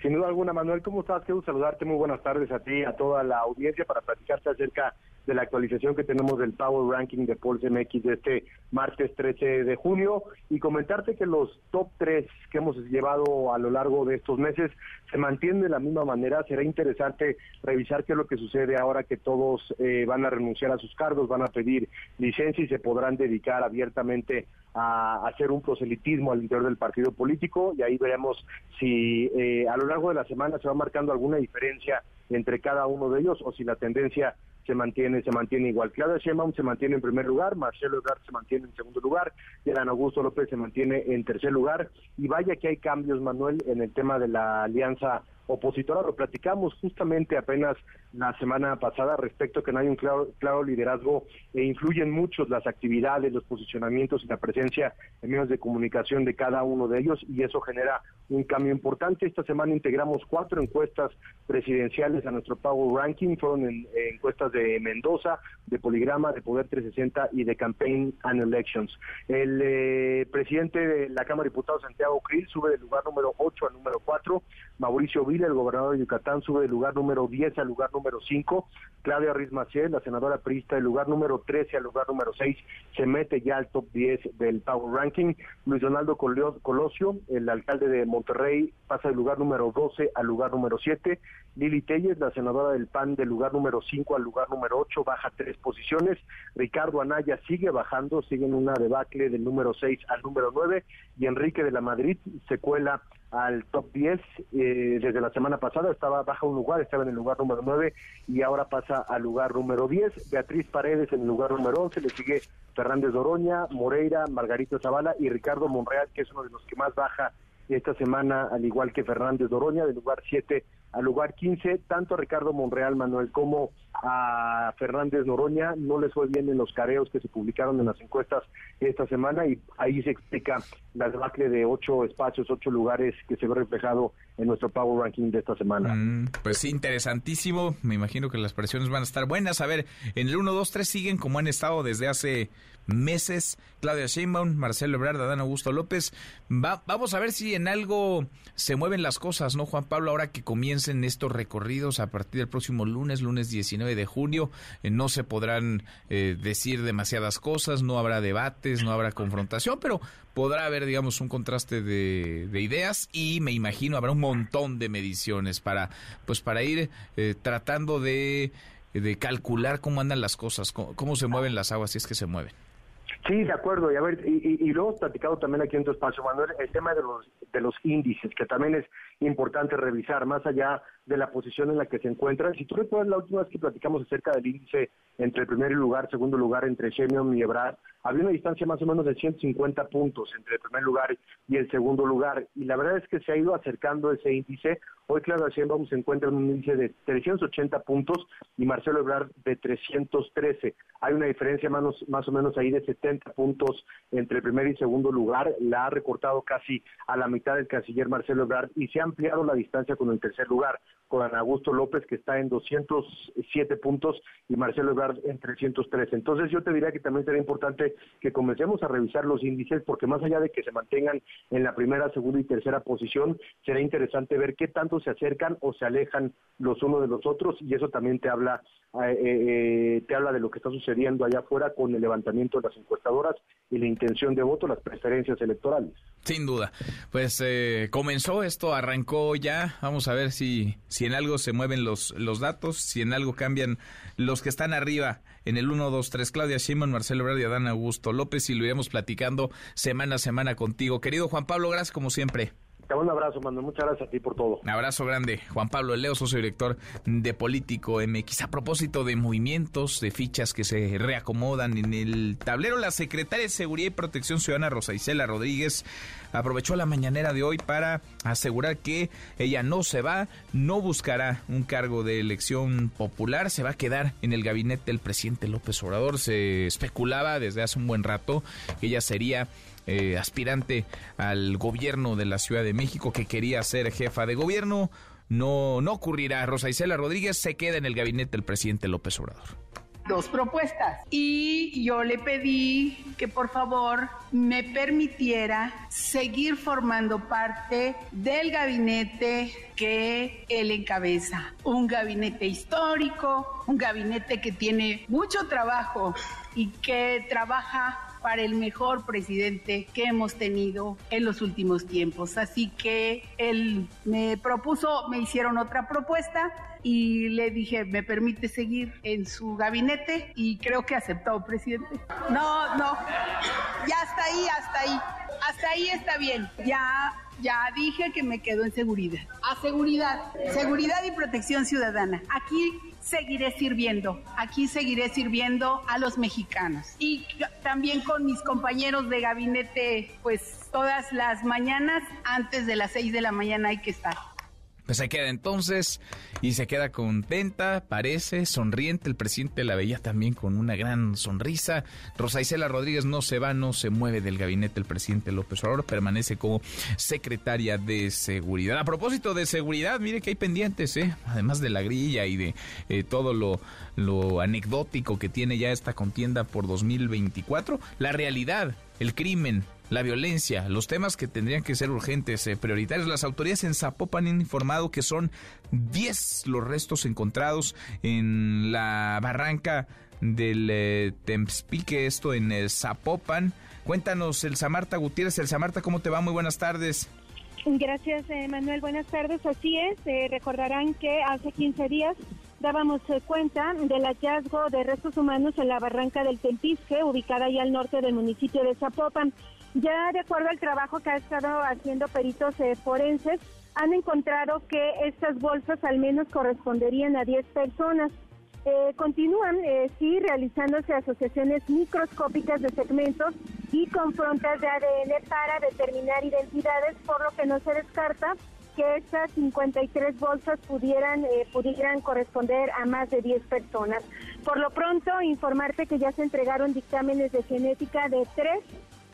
Sin duda alguna, Manuel, ¿cómo estás? Quiero saludarte. Muy buenas tardes a ti, a toda la audiencia, para platicarte acerca de la actualización que tenemos del Power Ranking de Pulse MX de este martes 13 de junio y comentarte que los top 3 que hemos llevado a lo largo de estos meses se mantienen de la misma manera. Será interesante revisar qué es lo que sucede ahora que todos eh, van a renunciar a sus cargos, van a pedir licencia y se podrán dedicar abiertamente a hacer un proselitismo al interior del partido político y ahí veremos si eh, a lo largo de la semana se va marcando alguna diferencia entre cada uno de ellos o si la tendencia se mantiene se mantiene igual. Claudia Sheinbaum se mantiene en primer lugar, Marcelo Ebrard se mantiene en segundo lugar, Adán Augusto López se mantiene en tercer lugar. Y vaya que hay cambios, Manuel, en el tema de la alianza opositora. Lo platicamos justamente apenas la semana pasada respecto a que no hay un claro, claro liderazgo e influyen mucho las actividades, los posicionamientos y la presencia en medios de comunicación de cada uno de ellos y eso genera un cambio importante. Esta semana integramos cuatro encuestas presidenciales a nuestro Power Ranking, fueron en, encuestas de Mendoza, de Poligrama, de Poder 360 y de Campaign and Elections. El eh, presidente de la Cámara de Diputados, Santiago Krill, sube del lugar número 8 al número 4, Mauricio Vila, el gobernador de Yucatán, sube del lugar número 10 al lugar número 5, Claudia Ruiz Maciel, la senadora priista, del lugar número 13 al lugar número 6, se mete ya al top 10 del Power Ranking, Luis Donaldo Colosio, el alcalde de Monterrey, pasa del lugar número 12 al lugar número 7, Lili Telles, la senadora del PAN, del lugar número 5 al lugar número 8, baja tres posiciones, Ricardo Anaya sigue bajando, sigue en una debacle del número 6 al número 9, y Enrique de la Madrid se cuela al top 10 eh, desde la semana pasada, estaba baja un lugar, estaba en el lugar número 9 y ahora pasa al lugar número 10. Beatriz Paredes en el lugar número 11, le sigue Fernández Doroña, Moreira, Margarito Zavala y Ricardo Monreal, que es uno de los que más baja esta semana, al igual que Fernández Doroña, del lugar 7 al lugar 15. Tanto a Ricardo Monreal, Manuel, como a Fernández Noroña no les fue bien en los careos que se publicaron en las encuestas esta semana y ahí se explica la debacle de ocho espacios, ocho lugares que se ve reflejado en nuestro Power Ranking de esta semana. Mm, pues interesantísimo. Me imagino que las presiones van a estar buenas. A ver, en el 1, 2, 3 siguen como han estado desde hace meses. Claudia Sheinbaum, Marcelo Ebrard, Adán Augusto López. vamos a ver si en algo se mueven las cosas, ¿no, Juan Pablo? Ahora que comiencen estos recorridos a partir del próximo lunes, lunes 19 de junio, eh, no se podrán eh, decir demasiadas cosas, no habrá debates, no habrá confrontación, pero podrá haber, digamos, un contraste de, ideas y me imagino habrá un montón de mediciones para, pues, para ir eh, tratando de, de calcular cómo andan las cosas, cómo se mueven las aguas, si es que se mueven. Sí, de acuerdo. Y a ver, y, y, lo hemos platicado también aquí en tu espacio, Manuel, el tema de los, de los índices, que también es importante revisar, más allá de la posición en la que se encuentran. Si tú recuerdas la última vez que platicamos acerca del índice entre el primer lugar, segundo lugar, entre Shemion y Ebrard, había una distancia más o menos de 150 puntos entre el primer lugar y el segundo lugar. Y la verdad es que se ha ido acercando ese índice. Hoy, claro, Sheinbaum se encuentra en un índice de 380 puntos y Marcelo Ebrard de 313. Hay una diferencia más, más o menos ahí de 70 puntos entre el primer y segundo lugar. La ha recortado casi a la mitad del canciller Marcelo Ebrard y se ha ampliado la distancia con el tercer lugar. Con Augusto López, que está en 207 puntos, y Marcelo Ebrard en 303. Entonces yo te diría que también sería importante que comencemos a revisar los índices, porque más allá de que se mantengan en la primera, segunda y tercera posición, será interesante ver qué tanto se acercan o se alejan los unos de los otros, y eso también te habla, eh, eh, te habla de lo que está sucediendo allá afuera con el levantamiento de las encuestadoras y la intención de voto, las preferencias electorales. Sin duda. Pues eh, comenzó esto, arrancó ya. Vamos a ver si en algo se mueven los, los datos, si en algo cambian los que están arriba en el 1, 2, 3. Claudia Shimon, Marcelo Ebrard y Adán Augusto López. Y lo iremos platicando semana a semana contigo. Querido Juan Pablo, gracias como siempre. Un abrazo, Mando. Muchas gracias a ti por todo. Un abrazo grande. Juan Pablo Leo, socio director de Político MX. A propósito de movimientos, de fichas que se reacomodan en el tablero, la secretaria de Seguridad y Protección Ciudadana, Rosa Isela Rodríguez, aprovechó la mañanera de hoy para asegurar que ella no se va, no buscará un cargo de elección popular, se va a quedar en el gabinete del presidente López Obrador. Se especulaba desde hace un buen rato que ella sería eh, aspirante al gobierno de la Ciudad de México que quería ser jefa de gobierno. No, no ocurrirá. Rosa Isela Rodríguez se queda en el gabinete del presidente López Obrador dos propuestas y yo le pedí que por favor me permitiera seguir formando parte del gabinete que él encabeza. Un gabinete histórico, un gabinete que tiene mucho trabajo y que trabaja para el mejor presidente que hemos tenido en los últimos tiempos. Así que él me propuso, me hicieron otra propuesta y le dije, ¿me permite seguir en su gabinete? Y creo que aceptó, presidente. No, no, ya hasta ahí, hasta ahí, hasta ahí está bien. Ya ya dije que me quedo en seguridad. A seguridad, seguridad y protección ciudadana. Aquí seguiré sirviendo, aquí seguiré sirviendo a los mexicanos. Y también con mis compañeros de gabinete, pues todas las mañanas, antes de las seis de la mañana hay que estar. Pues se queda entonces y se queda contenta, parece, sonriente. El presidente la veía también con una gran sonrisa. Rosa Isela Rodríguez no se va, no se mueve del gabinete del presidente López Obrador, permanece como secretaria de seguridad. A propósito de seguridad, mire que hay pendientes, ¿eh? además de la grilla y de eh, todo lo, lo anecdótico que tiene ya esta contienda por 2024, la realidad, el crimen, la violencia, los temas que tendrían que ser urgentes, eh, prioritarios. Las autoridades en Zapopan han informado que son 10 los restos encontrados en la barranca del eh, Temspique, esto en el Zapopan. Cuéntanos, el Samarta Gutiérrez. El Samarta, ¿cómo te va? Muy buenas tardes. Gracias, eh, Manuel. Buenas tardes. Así es, recordarán que hace 15 días dábamos cuenta del hallazgo de restos humanos en la barranca del Tempisque, ubicada ahí al norte del municipio de Zapopan. Ya de acuerdo al trabajo que ha estado haciendo peritos eh, forenses, han encontrado que estas bolsas al menos corresponderían a 10 personas. Eh, continúan, eh, sí, realizándose asociaciones microscópicas de segmentos y confrontas de ADN para determinar identidades, por lo que no se descarta que estas 53 bolsas pudieran, eh, pudieran corresponder a más de 10 personas. Por lo pronto, informarte que ya se entregaron dictámenes de genética de tres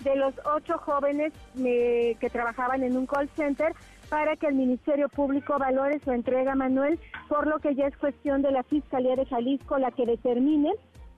de los ocho jóvenes eh, que trabajaban en un call center para que el Ministerio Público valore su entrega, Manuel, por lo que ya es cuestión de la Fiscalía de Jalisco la que determine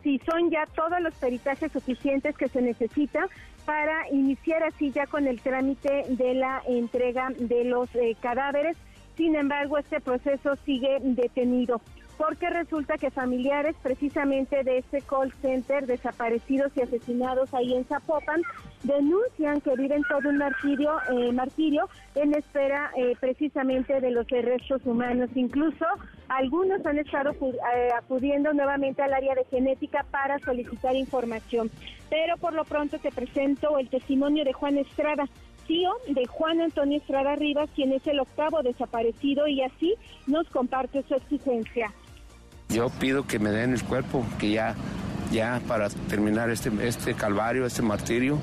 si son ya todos los peritajes suficientes que se necesita para iniciar así ya con el trámite de la entrega de los eh, cadáveres. Sin embargo, este proceso sigue detenido porque resulta que familiares precisamente de este call center desaparecidos y asesinados ahí en Zapopan denuncian que viven todo un martirio, eh, martirio en espera eh, precisamente de los restos humanos. Incluso algunos han estado eh, acudiendo nuevamente al área de genética para solicitar información. Pero por lo pronto te presento el testimonio de Juan Estrada, tío de Juan Antonio Estrada Rivas, quien es el octavo desaparecido y así nos comparte su exigencia. Yo pido que me den el cuerpo, que ya, ya para terminar este, este calvario, este martirio,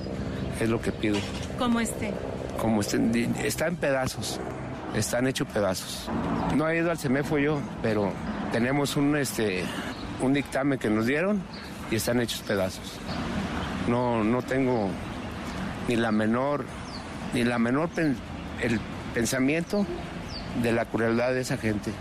es lo que pido. ¿Cómo este? Como este, está en pedazos, están hechos pedazos. No he ido al CEMEFO yo, pero tenemos un, este, un dictamen que nos dieron y están hechos pedazos. No, no tengo ni la menor, ni la menor el pensamiento de la crueldad de esa gente.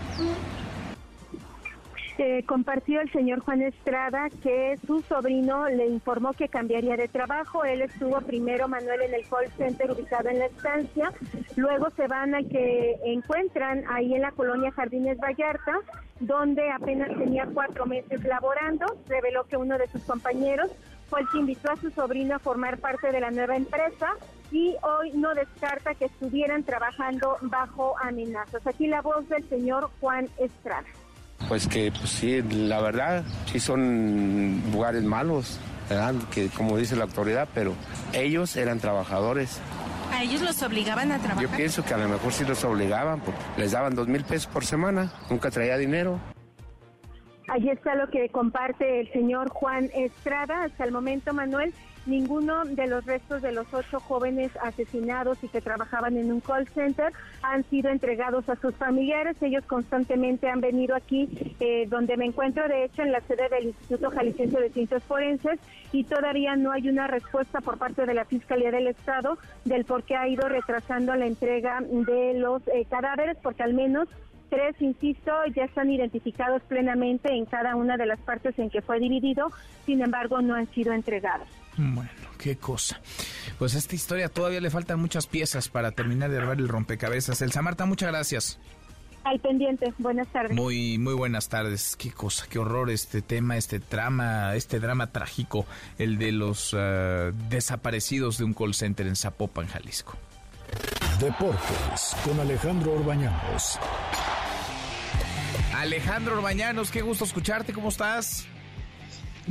Eh, compartió el señor Juan Estrada que su sobrino le informó que cambiaría de trabajo. Él estuvo primero, Manuel, en el call center ubicado en la estancia. Luego se van a que encuentran ahí en la colonia Jardines Vallarta, donde apenas tenía cuatro meses laborando. Reveló que uno de sus compañeros fue el que invitó a su sobrino a formar parte de la nueva empresa y hoy no descarta que estuvieran trabajando bajo amenazas. Aquí la voz del señor Juan Estrada. Pues que pues sí, la verdad, sí son lugares malos, ¿verdad? que como dice la autoridad, pero ellos eran trabajadores. ¿A ellos los obligaban a trabajar? Yo pienso que a lo mejor sí los obligaban, porque les daban dos mil pesos por semana, nunca traía dinero. Allí está lo que comparte el señor Juan Estrada. Hasta el momento, Manuel, ninguno de los restos de los ocho jóvenes asesinados y que trabajaban en un call center han sido entregados a sus familiares. Ellos constantemente han venido aquí, eh, donde me encuentro, de hecho, en la sede del Instituto Jalisciense de Ciencias Forenses, y todavía no hay una respuesta por parte de la Fiscalía del Estado del por qué ha ido retrasando la entrega de los eh, cadáveres, porque al menos tres, insisto, ya están identificados plenamente en cada una de las partes en que fue dividido, sin embargo no han sido entregados. Bueno, qué cosa. Pues a esta historia todavía le faltan muchas piezas para terminar de armar el rompecabezas. Elsa Marta, muchas gracias. Al pendiente, buenas tardes. Muy, muy buenas tardes. Qué cosa, qué horror este tema, este drama, este drama trágico, el de los uh, desaparecidos de un call center en Zapopan, Jalisco. Deportes con Alejandro Orbañanos. Alejandro Orbañanos, qué gusto escucharte, ¿cómo estás?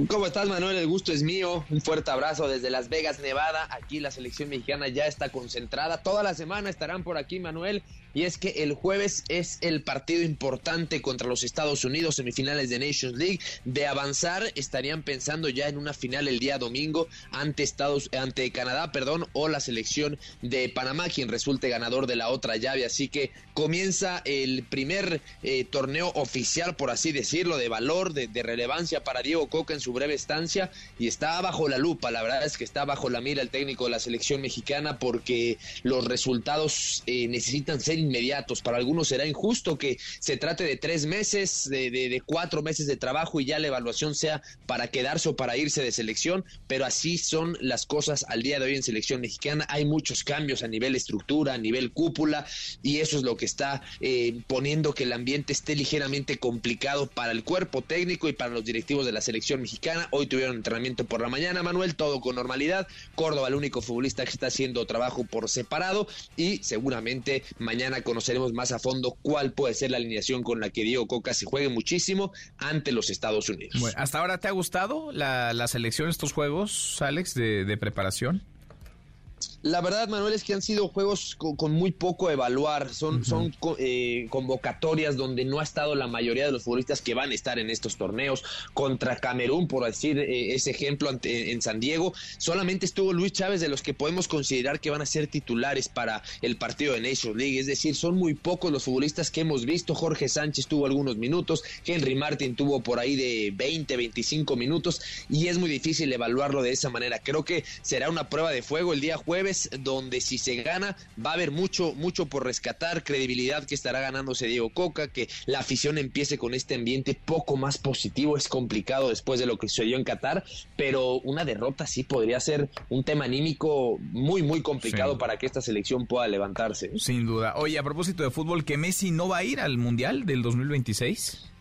¿Cómo estás, Manuel? El gusto es mío. Un fuerte abrazo desde Las Vegas, Nevada. Aquí la selección mexicana ya está concentrada. Toda la semana estarán por aquí, Manuel. Y es que el jueves es el partido importante contra los Estados Unidos, semifinales de Nations League. De avanzar, estarían pensando ya en una final el día domingo ante Estados, ante Canadá, perdón, o la selección de Panamá, quien resulte ganador de la otra llave. Así que comienza el primer eh, torneo oficial, por así decirlo, de valor, de, relevancia para Diego Coca en su breve estancia y está bajo la lupa. La verdad es que está bajo la mira el técnico de la selección mexicana porque los resultados eh, necesitan ser inmediatos. Para algunos será injusto que se trate de tres meses, de, cuatro meses de trabajo y ya la evaluación sea para quedarse o para irse de selección, pero así son las cosas al día de hoy en selección mexicana. Hay muchos cambios a nivel estructura, a nivel cúpula y eso es lo que está eh, poniendo que el ambiente esté ligeramente complicado para el cuerpo técnico y para los directivos de la selección mexicana. Hoy tuvieron entrenamiento por la mañana, Manuel, todo con normalidad. Córdoba, el único futbolista que está haciendo trabajo por separado y seguramente mañana conoceremos más a fondo cuál puede ser la alineación con la que Diego Coca se juegue muchísimo ante los Estados Unidos. ¿Hasta ahora te ha gustado la, la selección, estos juegos, Alex, de, de preparación? La verdad, Manuel, es que han sido juegos con, con muy poco evaluar. Son, uh -huh. son eh, convocatorias donde no ha estado la mayoría de los futbolistas que van a estar en estos torneos. Contra Camerún, por decir eh, ese ejemplo ante, en San Diego, solamente estuvo Luis Chávez de los que podemos considerar que van a ser titulares para el partido de Nations League. Es decir, son muy pocos los futbolistas que hemos visto. Jorge Sánchez tuvo algunos minutos, Henry Martin tuvo por ahí de 20, 25 minutos y es muy difícil evaluarlo de esa manera. Creo que será una prueba de fuego el día jueves donde si se gana va a haber mucho, mucho por rescatar, credibilidad que estará ganándose Diego Coca, que la afición empiece con este ambiente poco más positivo, es complicado después de lo que sucedió en Qatar, pero una derrota sí podría ser un tema anímico muy, muy complicado sí. para que esta selección pueda levantarse. Sin duda. Oye, a propósito de fútbol, ¿que Messi no va a ir al Mundial del 2026?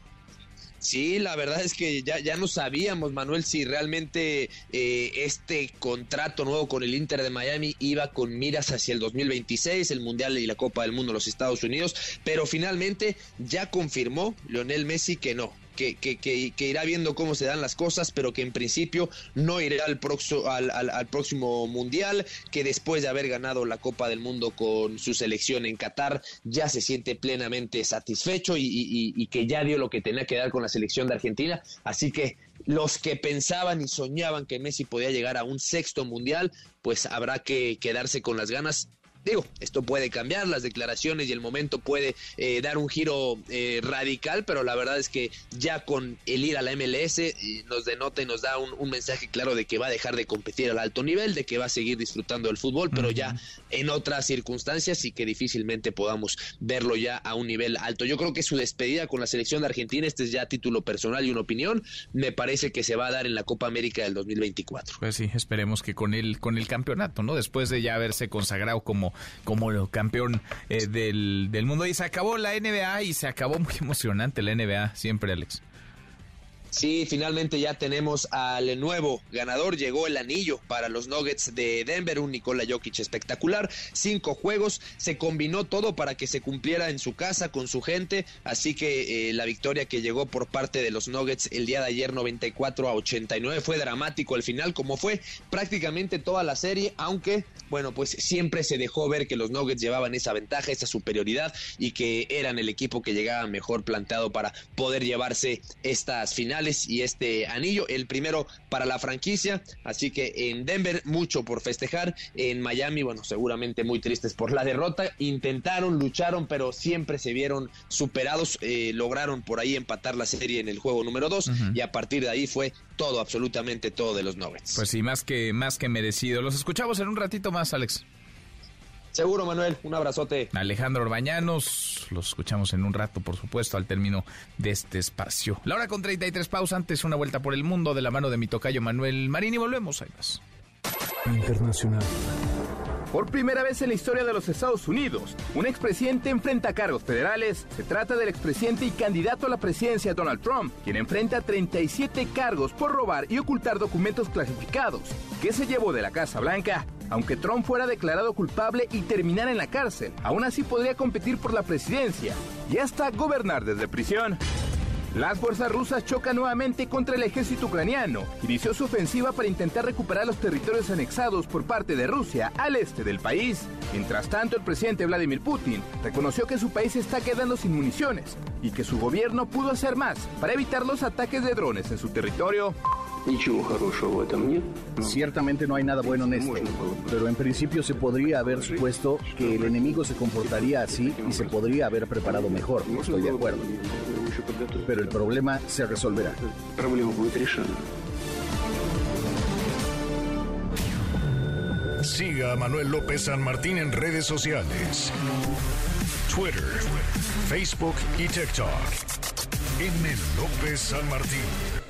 Sí, la verdad es que ya, ya no sabíamos, Manuel, si realmente eh, este contrato nuevo con el Inter de Miami iba con miras hacia el 2026, el Mundial y la Copa del Mundo de los Estados Unidos, pero finalmente ya confirmó Lionel Messi que no, que, que, que, que, irá viendo cómo se dan las cosas, pero que en principio no irá al, proxo, al, próximo mundial, que después de haber ganado la Copa del Mundo con su selección en Qatar, ya se siente plenamente satisfecho y, y, y que ya dio lo que tenía que dar con la selección de Argentina. Así que los que pensaban y soñaban que Messi podía llegar a un sexto mundial, pues habrá que quedarse con las ganas Digo, esto puede cambiar, las declaraciones y el momento puede eh, dar un giro eh, radical, pero la verdad es que ya con el ir a la MLS eh, nos denota y nos da un, un, mensaje claro de que va a dejar de competir al alto nivel, de que va a seguir disfrutando del fútbol, pero ya en otras circunstancias y que difícilmente podamos verlo ya a un nivel alto. Yo creo que su despedida con la selección de Argentina, este es ya título personal y una opinión, me parece que se va a dar en la Copa América del 2024. Pues sí, esperemos que con el, con el campeonato, ¿no? Después de ya haberse consagrado como, como campeón eh, del, del mundo. Y se acabó la NBA y se acabó muy <laughs> emocionante la NBA, siempre, Alex. Sí, finalmente ya tenemos al nuevo ganador. Llegó el anillo para los Nuggets de Denver, un Nikola Jokic espectacular. Cinco juegos, se combinó todo para que se cumpliera en su casa con su gente. Así que eh, la victoria que llegó por parte de los Nuggets el día de ayer, 94 a 89, fue dramático al final, como fue prácticamente toda la serie. Aunque, bueno, pues siempre se dejó ver que los Nuggets llevaban esa ventaja, esa superioridad y que eran el equipo que llegaba mejor planteado para poder llevarse estas finales y este anillo, el primero para la franquicia, así que en Denver mucho por festejar, en Miami, bueno, seguramente muy tristes por la derrota, intentaron, lucharon, pero siempre se vieron superados, eh, lograron por ahí empatar la serie en el juego número 2 uh -huh. y a partir de ahí fue todo, absolutamente todo de los Nuggets. Pues sí, más que, más que merecido. Los escuchamos en un ratito más, Alex. Seguro, Manuel. Un abrazote. Alejandro Orbañanos. Los escuchamos en un rato, por supuesto, al término de este espacio. La hora con 33 pausas. Antes, una vuelta por el mundo de la mano de mi tocayo Manuel Marín. Y volvemos. Ahí más. Internacional. Por primera vez en la historia de los Estados Unidos, un expresidente enfrenta cargos federales. Se trata del expresidente y candidato a la presidencia Donald Trump, quien enfrenta 37 cargos por robar y ocultar documentos clasificados que se llevó de la Casa Blanca. Aunque Trump fuera declarado culpable y terminara en la cárcel, aún así podría competir por la presidencia y hasta gobernar desde prisión. Las fuerzas rusas chocan nuevamente contra el ejército ucraniano. Inició su ofensiva para intentar recuperar los territorios anexados por parte de Rusia al este del país. Mientras tanto, el presidente Vladimir Putin reconoció que su país está quedando sin municiones y que su gobierno pudo hacer más para evitar los ataques de drones en su territorio. Ciertamente no hay nada bueno en esto, pero en principio se podría haber supuesto que el enemigo se comportaría así y se podría haber preparado mejor, estoy de acuerdo. Pero el problema se resolverá. Siga a Manuel López San Martín en redes sociales. Twitter, Facebook y TikTok. M. López San Martín.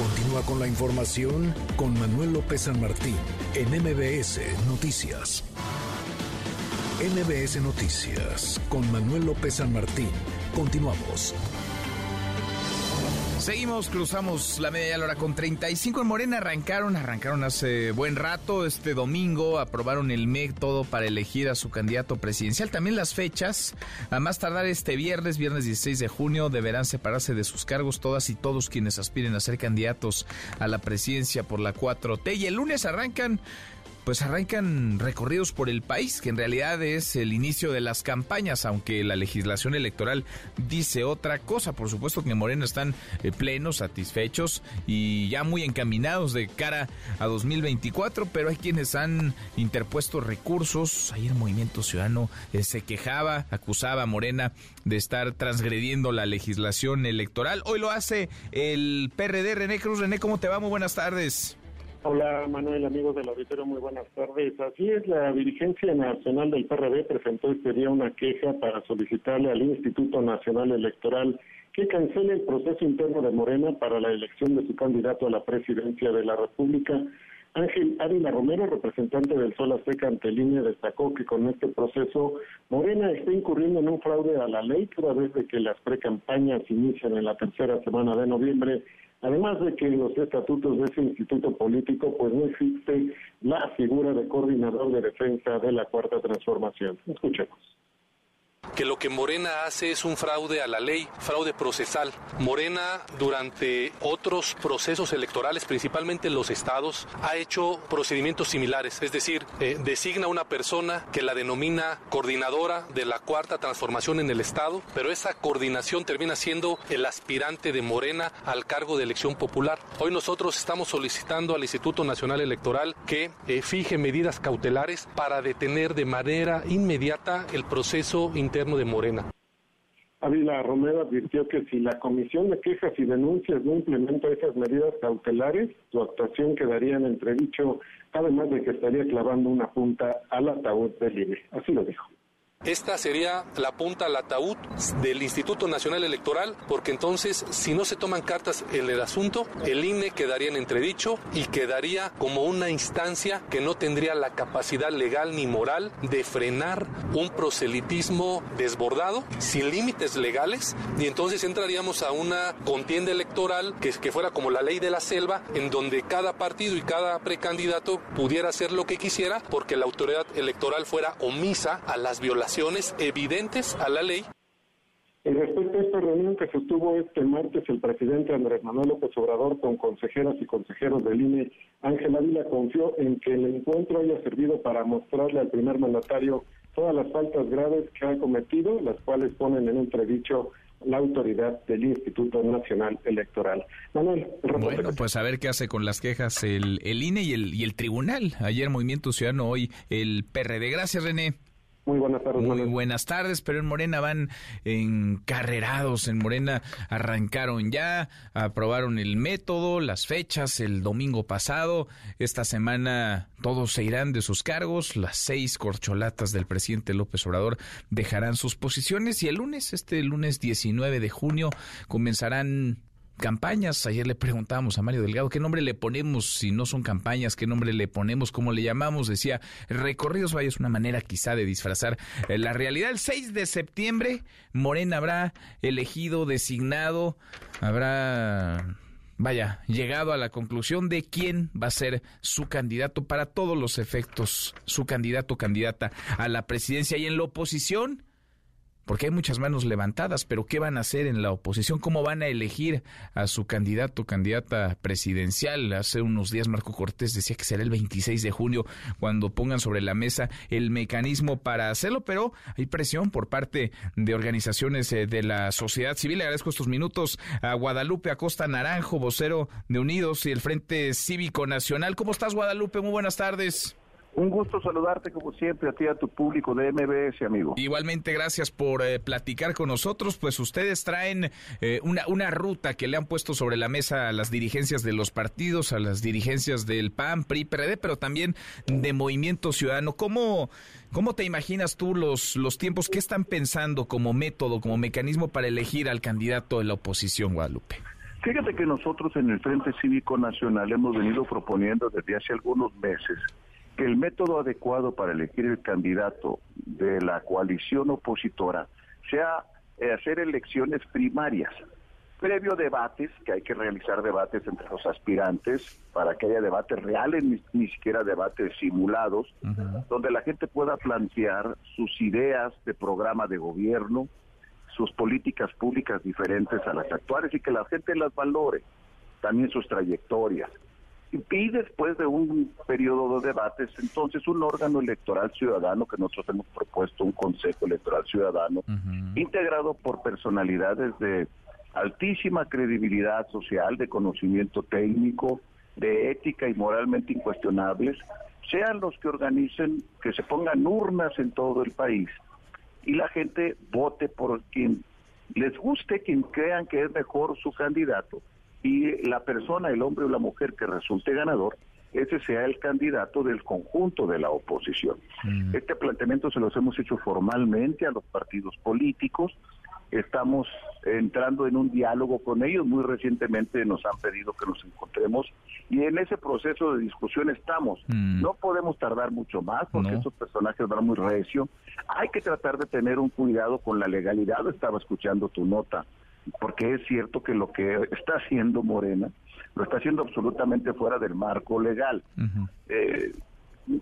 Continúa con la información con Manuel López San Martín en MBS Noticias. MBS Noticias con Manuel López San Martín. Continuamos. Seguimos, cruzamos la media hora con 35 en Morena. Arrancaron, arrancaron hace buen rato. Este domingo aprobaron el método para elegir a su candidato presidencial. También las fechas. A más tardar este viernes, viernes 16 de junio, deberán separarse de sus cargos todas y todos quienes aspiren a ser candidatos a la presidencia por la 4T. Y el lunes arrancan pues arrancan recorridos por el país, que en realidad es el inicio de las campañas, aunque la legislación electoral dice otra cosa. Por supuesto que en Moreno están eh, plenos, satisfechos y ya muy encaminados de cara a 2024, pero hay quienes han interpuesto recursos. Ayer el Movimiento Ciudadano eh, se quejaba, acusaba a Morena de estar transgrediendo la legislación electoral. Hoy lo hace el PRD. René Cruz, René, ¿cómo te va? Muy buenas tardes. Hola Manuel, amigos del auditorio, muy buenas tardes. Así es, la dirigencia nacional del PRD presentó este día una queja para solicitarle al Instituto Nacional Electoral que cancele el proceso interno de Morena para la elección de su candidato a la presidencia de la República. Ángel Ávila Romero, representante del Sol Azteca ante línea, destacó que con este proceso Morena está incurriendo en un fraude a la ley toda vez que las precampañas inician en la tercera semana de noviembre Además de que en los estatutos de ese instituto político, pues no existe la figura de coordinador de defensa de la cuarta transformación. Escuchemos. Que lo que Morena hace es un fraude a la ley, fraude procesal. Morena durante otros procesos electorales, principalmente en los estados, ha hecho procedimientos similares, es decir, eh, designa una persona que la denomina coordinadora de la cuarta transformación en el estado, pero esa coordinación termina siendo el aspirante de Morena al cargo de elección popular. Hoy nosotros estamos solicitando al Instituto Nacional Electoral que eh, fije medidas cautelares para detener de manera inmediata el proceso interno de Morena. Ávila Romero advirtió que si la Comisión de Quejas y Denuncias no implementa esas medidas cautelares, su actuación quedaría en entredicho, además de que estaría clavando una punta al ataúd del INE. Así lo dijo. Esta sería la punta al ataúd del Instituto Nacional Electoral, porque entonces, si no se toman cartas en el asunto, el INE quedaría en entredicho y quedaría como una instancia que no tendría la capacidad legal ni moral de frenar un proselitismo desbordado, sin límites legales, y entonces entraríamos a una contienda electoral que, que fuera como la ley de la selva, en donde cada partido y cada precandidato pudiera hacer lo que quisiera, porque la autoridad electoral fuera omisa a las violaciones evidentes a la ley. En respecto a esta reunión que sostuvo este martes el presidente Andrés Manuel López Obrador con consejeras y consejeros del INE, Ángel Ávila confió en que el encuentro haya servido para mostrarle al primer mandatario todas las faltas graves que ha cometido, las cuales ponen en entredicho la autoridad del Instituto Nacional Electoral. Manuel, bueno, pues a ver qué hace con las quejas el, el INE y el, y el tribunal. Ayer Movimiento Ciudadano, hoy el PRD. Gracias, René. Muy buenas tardes. Muy buenas tardes, pero en Morena van encarrerados. En Morena arrancaron ya, aprobaron el método, las fechas el domingo pasado. Esta semana todos se irán de sus cargos. Las seis corcholatas del presidente López Obrador dejarán sus posiciones y el lunes, este lunes 19 de junio, comenzarán campañas. Ayer le preguntábamos a Mario Delgado qué nombre le ponemos si no son campañas, qué nombre le ponemos, cómo le llamamos. Decía, recorridos vaya es una manera quizá de disfrazar eh, la realidad. El 6 de septiembre, Morena habrá elegido, designado, habrá vaya, llegado a la conclusión de quién va a ser su candidato para todos los efectos, su candidato candidata a la presidencia y en la oposición porque hay muchas manos levantadas, pero ¿qué van a hacer en la oposición? ¿Cómo van a elegir a su candidato, candidata presidencial? Hace unos días Marco Cortés decía que será el 26 de junio cuando pongan sobre la mesa el mecanismo para hacerlo, pero hay presión por parte de organizaciones eh, de la sociedad civil. Le agradezco estos minutos a Guadalupe Acosta Naranjo, vocero de Unidos y el Frente Cívico Nacional. ¿Cómo estás, Guadalupe? Muy buenas tardes. Un gusto saludarte como siempre a ti a tu público de MBS, amigo. Igualmente, gracias por eh, platicar con nosotros. Pues ustedes traen eh, una, una ruta que le han puesto sobre la mesa a las dirigencias de los partidos, a las dirigencias del PAN, PRI, PRD, pero también de Movimiento Ciudadano. ¿Cómo, cómo te imaginas tú los, los tiempos? ¿Qué están pensando como método, como mecanismo para elegir al candidato de la oposición, Guadalupe? Fíjate que nosotros en el Frente Cívico Nacional hemos venido proponiendo desde hace algunos meses que el método adecuado para elegir el candidato de la coalición opositora sea eh, hacer elecciones primarias, previo debates, que hay que realizar debates entre los aspirantes para que haya debates reales, ni, siquiera debates simulados, donde la gente pueda plantear sus ideas de programa de gobierno, sus políticas públicas diferentes a las actuales y que la gente las valore, también sus trayectorias y después de un periodo de debates, entonces un órgano electoral ciudadano que nosotros hemos propuesto, un Consejo Electoral Ciudadano, integrado por personalidades de altísima credibilidad social, de conocimiento técnico, de ética y moralmente incuestionables, sean los que organicen, que se pongan urnas en todo el país y la gente vote por quien les guste, quien crean que es mejor su candidato y la persona, el hombre o la mujer que resulte ganador, ese sea el candidato del conjunto de la oposición. Este planteamiento se los hemos hecho formalmente a los partidos políticos, estamos entrando en un diálogo con ellos, muy recientemente nos han pedido que nos encontremos y en ese proceso de discusión estamos. No podemos tardar mucho más porque estos personajes van muy recio. Hay que tratar de tener un cuidado con la legalidad, estaba escuchando tu nota porque es cierto que lo que está haciendo Morena lo está haciendo absolutamente fuera del marco legal. Eh,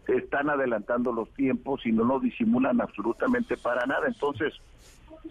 están adelantando los tiempos y no lo disimulan absolutamente para nada. Entonces,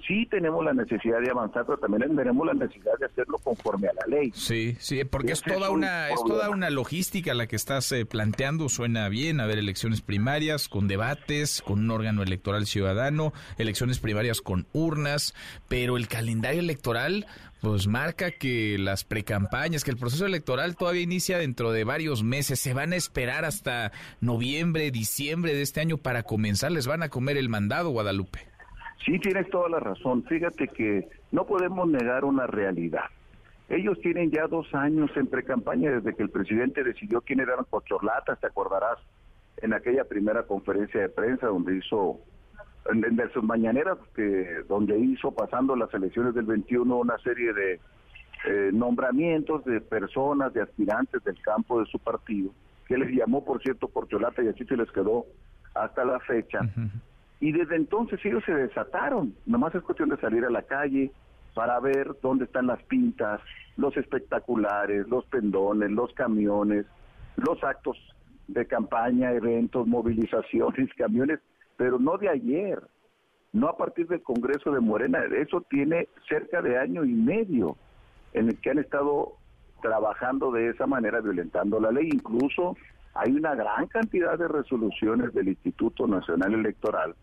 sí tenemos la necesidad de avanzar, pero también tenemos la necesidad de hacerlo conforme a la ley. Sí, sí, porque es toda una es toda una logística la que estás eh, planteando, suena bien, haber elecciones primarias con debates, con un órgano electoral ciudadano, elecciones primarias con urnas, pero el calendario electoral pues marca que las precampañas, que el proceso electoral todavía inicia dentro de varios meses, se van a esperar hasta noviembre, diciembre de este año para comenzar, les van a comer el mandado, Guadalupe. Sí, tienes toda la razón. Fíjate que no podemos negar una realidad. Ellos tienen ya dos años en pre-campaña desde que el presidente decidió quién eran cochorlatas, te acordarás, en aquella primera conferencia de prensa donde hizo, en, en sus mañaneras, que, donde hizo pasando las elecciones del 21 una serie de eh, nombramientos de personas, de aspirantes del campo de su partido, que les llamó, por cierto, corcholata y así se les quedó hasta la fecha. Y desde entonces ellos se desataron. Nomás es cuestión de salir a la calle para ver dónde están las pintas, los espectaculares, los pendones, los camiones, los actos de campaña, eventos, movilizaciones, <laughs> camiones, pero no de ayer, no a partir del Congreso de Morena. Eso tiene cerca de año y medio en el que han estado trabajando de esa manera, violentando la ley. Incluso hay una gran cantidad de resoluciones del Instituto Nacional Electoral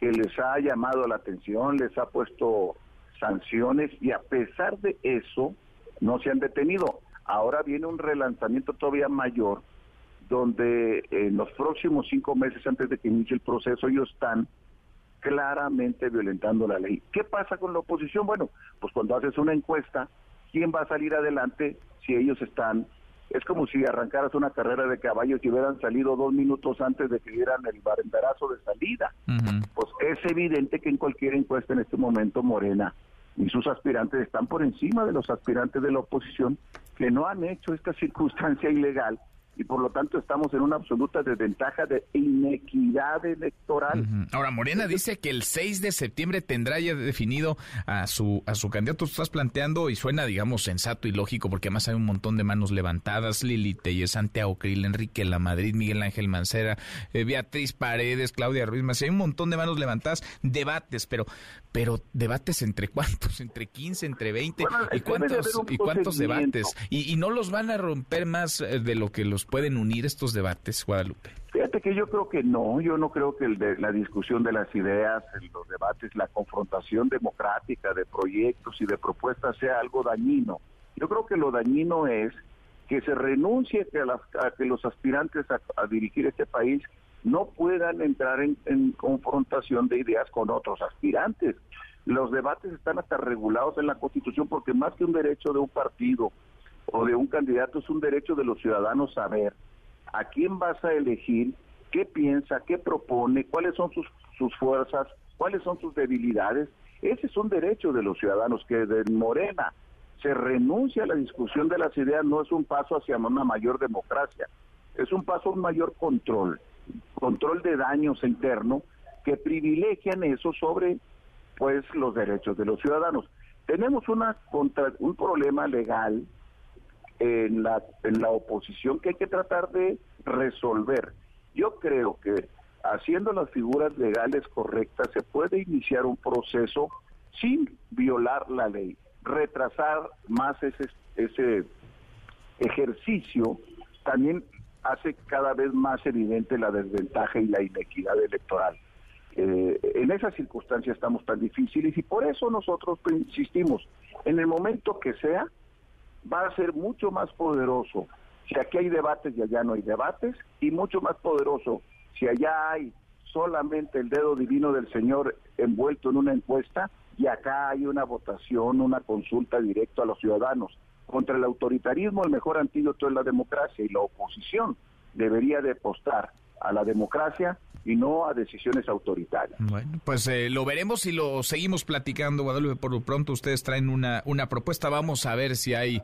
que les ha llamado la atención, les ha puesto sanciones y a pesar de eso no se han detenido. Ahora viene un relanzamiento todavía mayor donde en los próximos cinco meses antes de que inicie el proceso ellos están claramente violentando la ley. ¿Qué pasa con la oposición? Bueno, pues cuando haces una encuesta, ¿quién va a salir adelante si ellos están es como si arrancaras una carrera de caballos y hubieran salido dos minutos antes de que dieran el barembarazo de salida. Pues es evidente que en cualquier encuesta en este momento Morena y sus aspirantes están por encima de los aspirantes de la oposición que no han hecho esta circunstancia ilegal y por lo tanto estamos en una absoluta desventaja de inequidad electoral. Ahora, Morena dice que el 6 de septiembre tendrá ya definido a su, a su candidato. Estás planteando y suena, digamos, sensato y lógico, porque además hay un montón de manos levantadas. Lili Telles, Santiago Krill, Enrique La Madrid, Miguel Ángel Mancera, eh, Beatriz Paredes, Claudia Ruiz Más. Hay un montón de manos levantadas, debates, pero, pero debates entre cuántos, entre 15, entre 20, y cuántos, y cuántos debates. Y, y no los van a romper más eh, de lo que los pueden unir estos debates, Guadalupe? Fíjate que yo creo que no, yo no creo que el de, la discusión de las ideas, los debates, la confrontación democrática de proyectos y de propuestas sea algo dañino. Yo creo que lo dañino es que se renuncie a, las, que los aspirantes a, dirigir este país no puedan entrar en, en confrontación de ideas con otros aspirantes. Los debates están hasta regulados en la Constitución porque más que un derecho de un partido o de un candidato es un derecho de los ciudadanos saber a quién vas a elegir, qué piensa, qué propone, cuáles son sus, sus fuerzas, cuáles son sus debilidades. Ese es un derecho de los ciudadanos que de Morena se renuncia a la discusión de las ideas no es un paso hacia una mayor democracia, es un paso a un mayor control, control de daños internos que privilegian eso sobre pues los derechos de los ciudadanos. Tenemos una contra, un problema legal en la, en la oposición que hay que tratar de resolver. Yo creo que haciendo las figuras legales correctas se puede iniciar un proceso sin violar la ley, retrasar más ese, ese ejercicio también hace cada vez más evidente la desventaja y la inequidad electoral. Eh, en esas circunstancias estamos tan difíciles y por eso nosotros insistimos, en el momento que sea, va a ser mucho más poderoso si aquí hay debates y allá no hay debates, y mucho más poderoso si allá hay solamente el dedo divino del Señor envuelto en una encuesta y acá hay una votación, una consulta directa a los ciudadanos. Contra el autoritarismo el mejor antídoto es la democracia y la oposición debería de apostar a la democracia y no a decisiones autoritarias. Bueno, pues eh, lo veremos y lo seguimos platicando, Guadalupe. Por lo pronto ustedes traen una, una propuesta. Vamos a ver si hay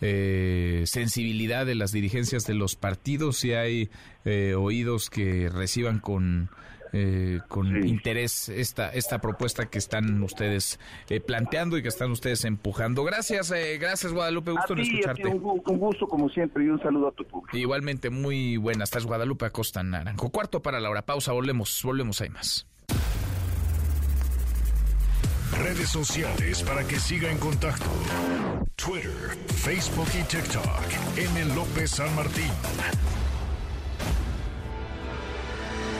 eh, sensibilidad de las dirigencias de los partidos, si hay eh, oídos que reciban con eh, con interés esta, esta propuesta que están ustedes eh, planteando y que están ustedes empujando. Gracias, eh, gracias Guadalupe, gusto en escucharte. un, gusto como siempre y un saludo a tu público. Igualmente, muy buenas tardes Guadalupe Acosta Naranjo. Cuarto para la hora, pausa, volvemos, volvemos, hay más. Redes sociales para que siga en contacto: Twitter, Facebook y TikTok. M. López San Martín.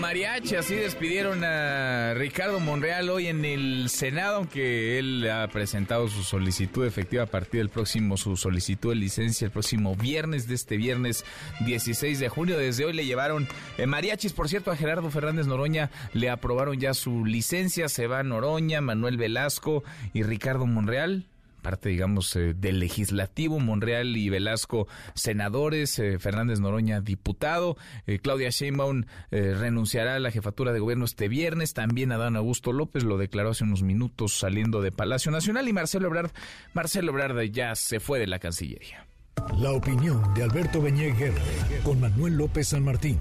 Mariachi, así despidieron a Ricardo Monreal hoy en el Senado, aunque él ha presentado su solicitud efectiva a partir del próximo, su solicitud de licencia el próximo viernes de este viernes 16 de junio. Desde hoy le llevaron eh, por cierto, a Gerardo Fernández Noroña le aprobaron ya su licencia, se va Noroña, Manuel Velasco y Ricardo Monreal parte, digamos, eh, del legislativo, Monreal y Velasco senadores, eh, Fernández Noroña diputado, eh, Claudia Sheinbaum renunciará a la jefatura de gobierno este viernes, también Adán Augusto López lo declaró hace unos minutos saliendo de Palacio Nacional y Marcelo Ebrard, Marcelo Ebrard ya se fue de la Cancillería. La opinión de Alberto Beñé con Manuel López San Martín.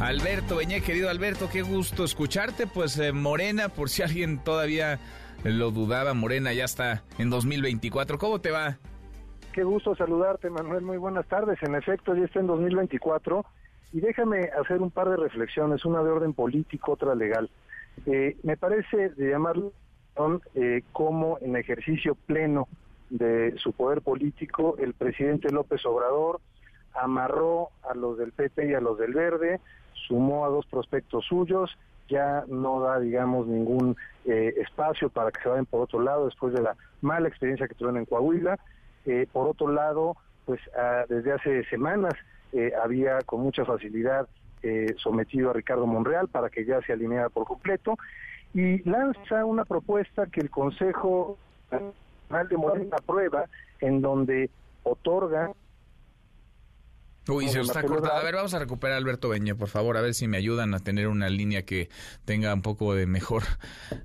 Alberto Beñé, querido Alberto, qué gusto escucharte. Pues Morena, por si alguien todavía lo dudaba, Morena ya está en 2024. ¿Cómo te va? Qué gusto saludarte, Manuel. Muy buenas tardes. En efecto, ya está en 2024. Y déjame hacer un par de reflexiones, una de orden político, otra legal. Eh, me parece de llamarlo eh, como en ejercicio pleno de su poder político, el presidente López Obrador amarró a los del PP y a los del Verde, sumó a dos prospectos suyos ya no da, digamos, ningún eh, espacio para que se vayan por otro lado después de la mala experiencia que tuvieron en Coahuila. Eh, por otro lado, pues ah, desde hace semanas eh, había con mucha facilidad sometido a Ricardo Monreal para que ya se alineara por completo y lanza una propuesta que el Consejo Nacional de Morena aprueba en donde otorga Uy, se está cortando. A ver, vamos a recuperar a Alberto Beño, por favor, a ver si me ayudan a tener una línea que tenga un poco de mejor,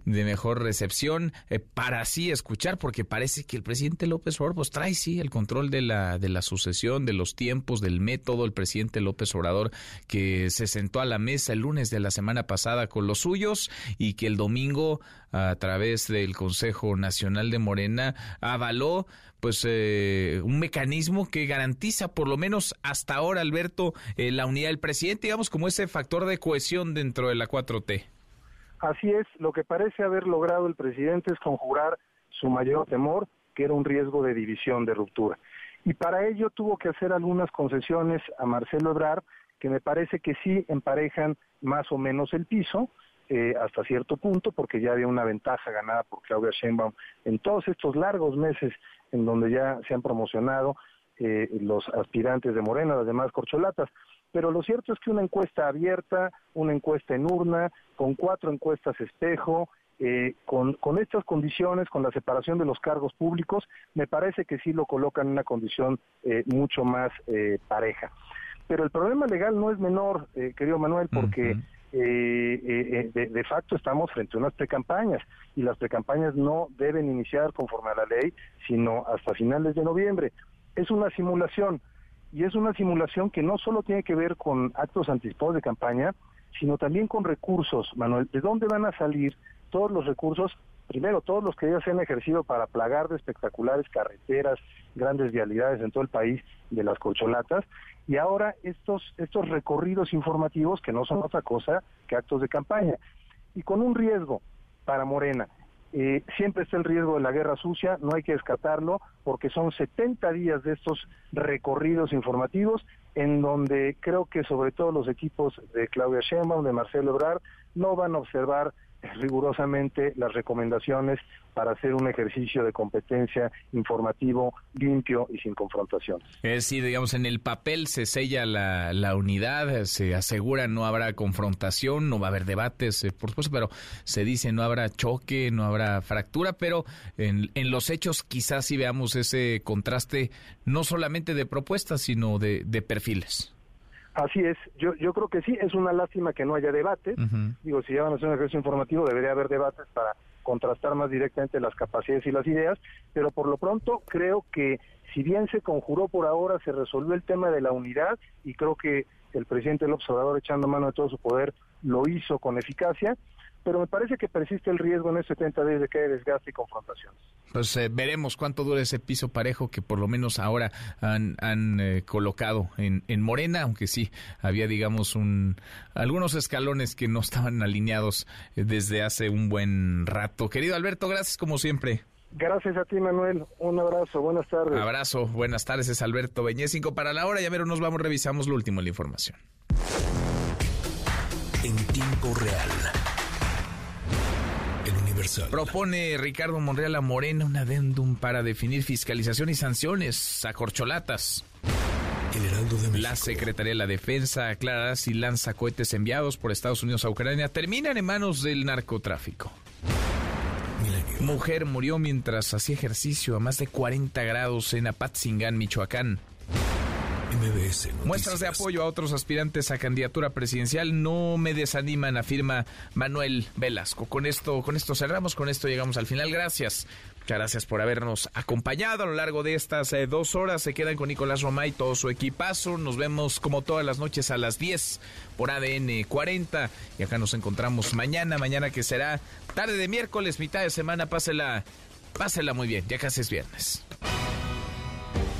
de mejor recepción eh, para así escuchar, porque parece que el presidente López Obrador pues trae sí el control de la, de la sucesión, de los tiempos, del método. El presidente López Obrador que se sentó a la mesa el lunes de la semana pasada con los suyos y que el domingo a través del Consejo Nacional de Morena avaló pues eh, un mecanismo que garantiza por lo menos hasta ahora Alberto eh, la unidad del presidente digamos como ese factor de cohesión dentro de la 4T así es lo que parece haber logrado el presidente es conjurar su mayor temor que era un riesgo de división de ruptura. Y para ello tuvo que hacer algunas concesiones a Marcelo Ebrard que me parece que sí emparejan más o menos el piso eh, hasta cierto punto, porque ya había una ventaja ganada por Claudia Sheinbaum en todos estos largos meses en donde ya se han promocionado eh, los aspirantes de Morena, las demás corcholatas. Pero lo cierto es que una encuesta abierta, una encuesta en urna, con cuatro encuestas espejo, eh, con, con estas condiciones, con la separación de los cargos públicos, me parece que sí lo colocan en una condición mucho más pareja. Pero el problema legal no es menor, querido Manuel, porque eh, eh, eh de, facto estamos frente a unas precampañas y las precampañas no deben iniciar conforme a la ley, sino hasta finales de noviembre. Es una simulación y es una simulación que no solo tiene que ver con actos anticipados de campaña, sino también con recursos, Manuel. ¿De dónde van a salir todos los recursos? Primero, todos los que ya se han ejercido para plagar de espectaculares carreteras, grandes vialidades en todo el país de las colcholatas, y ahora estos, estos recorridos informativos que no son otra cosa que actos de campaña. Y con un riesgo para Morena. Eh, siempre está el riesgo de la guerra sucia, no hay que descartarlo, porque son 70 días de estos recorridos informativos en donde creo que sobre todo los equipos de Claudia Sheinbaum, de Marcelo Ebrard, no van a observar rigurosamente las recomendaciones para hacer un ejercicio de competencia informativo limpio y sin confrontación. Es decir, digamos, en el papel se sella la, la unidad, se asegura no habrá confrontación, no va a haber debates, eh, por supuesto, pero se dice no habrá choque, no habrá fractura, pero en, en los hechos quizás sí veamos ese contraste no solamente de propuestas, sino de, de perfiles. Así es, yo, yo creo que sí, es una lástima que no haya debates. Digo, si ya van a hacer un ejercicio informativo, debería haber debates para contrastar más directamente las capacidades y las ideas, pero por lo pronto creo que si bien se conjuró por ahora, se resolvió el tema de la unidad y creo que el presidente del observador echando mano de todo su poder lo hizo con eficacia pero me parece que persiste el riesgo en estos 70 días de que haya desgaste y confrontaciones. Pues eh, veremos cuánto dura ese piso parejo que por lo menos ahora han, han eh, colocado en, en, Morena, aunque sí había, digamos, un, algunos escalones que no estaban alineados eh, desde hace un buen rato. Querido Alberto, gracias como siempre. Gracias a ti, Manuel. Un abrazo. Buenas tardes. Abrazo. Buenas tardes. Es Alberto Beñé. Cinco para la hora. Ya ver, nos vamos, revisamos lo último de la información. En tiempo real. Propone Ricardo Monreal a Morena un adendum para definir fiscalización y sanciones a corcholatas. La Secretaría de la Defensa aclarará si lanza cohetes enviados por Estados Unidos a Ucrania terminan en manos del narcotráfico. Mujer murió mientras hacía ejercicio a más de 40 grados en Apatzingán, Michoacán. Muestras de apoyo a otros aspirantes a candidatura presidencial no me desaniman, afirma Manuel Velasco. Con esto, con esto cerramos, con esto llegamos al final. Gracias. Muchas gracias por habernos acompañado a lo largo de estas eh, dos horas. Se quedan con Nicolás Romay y todo su equipazo. Nos vemos como todas las noches a las 10 por ADN 40. Y acá nos encontramos mañana, mañana que será tarde de miércoles, mitad de semana. Pásela, pásela muy bien. Ya casi es viernes.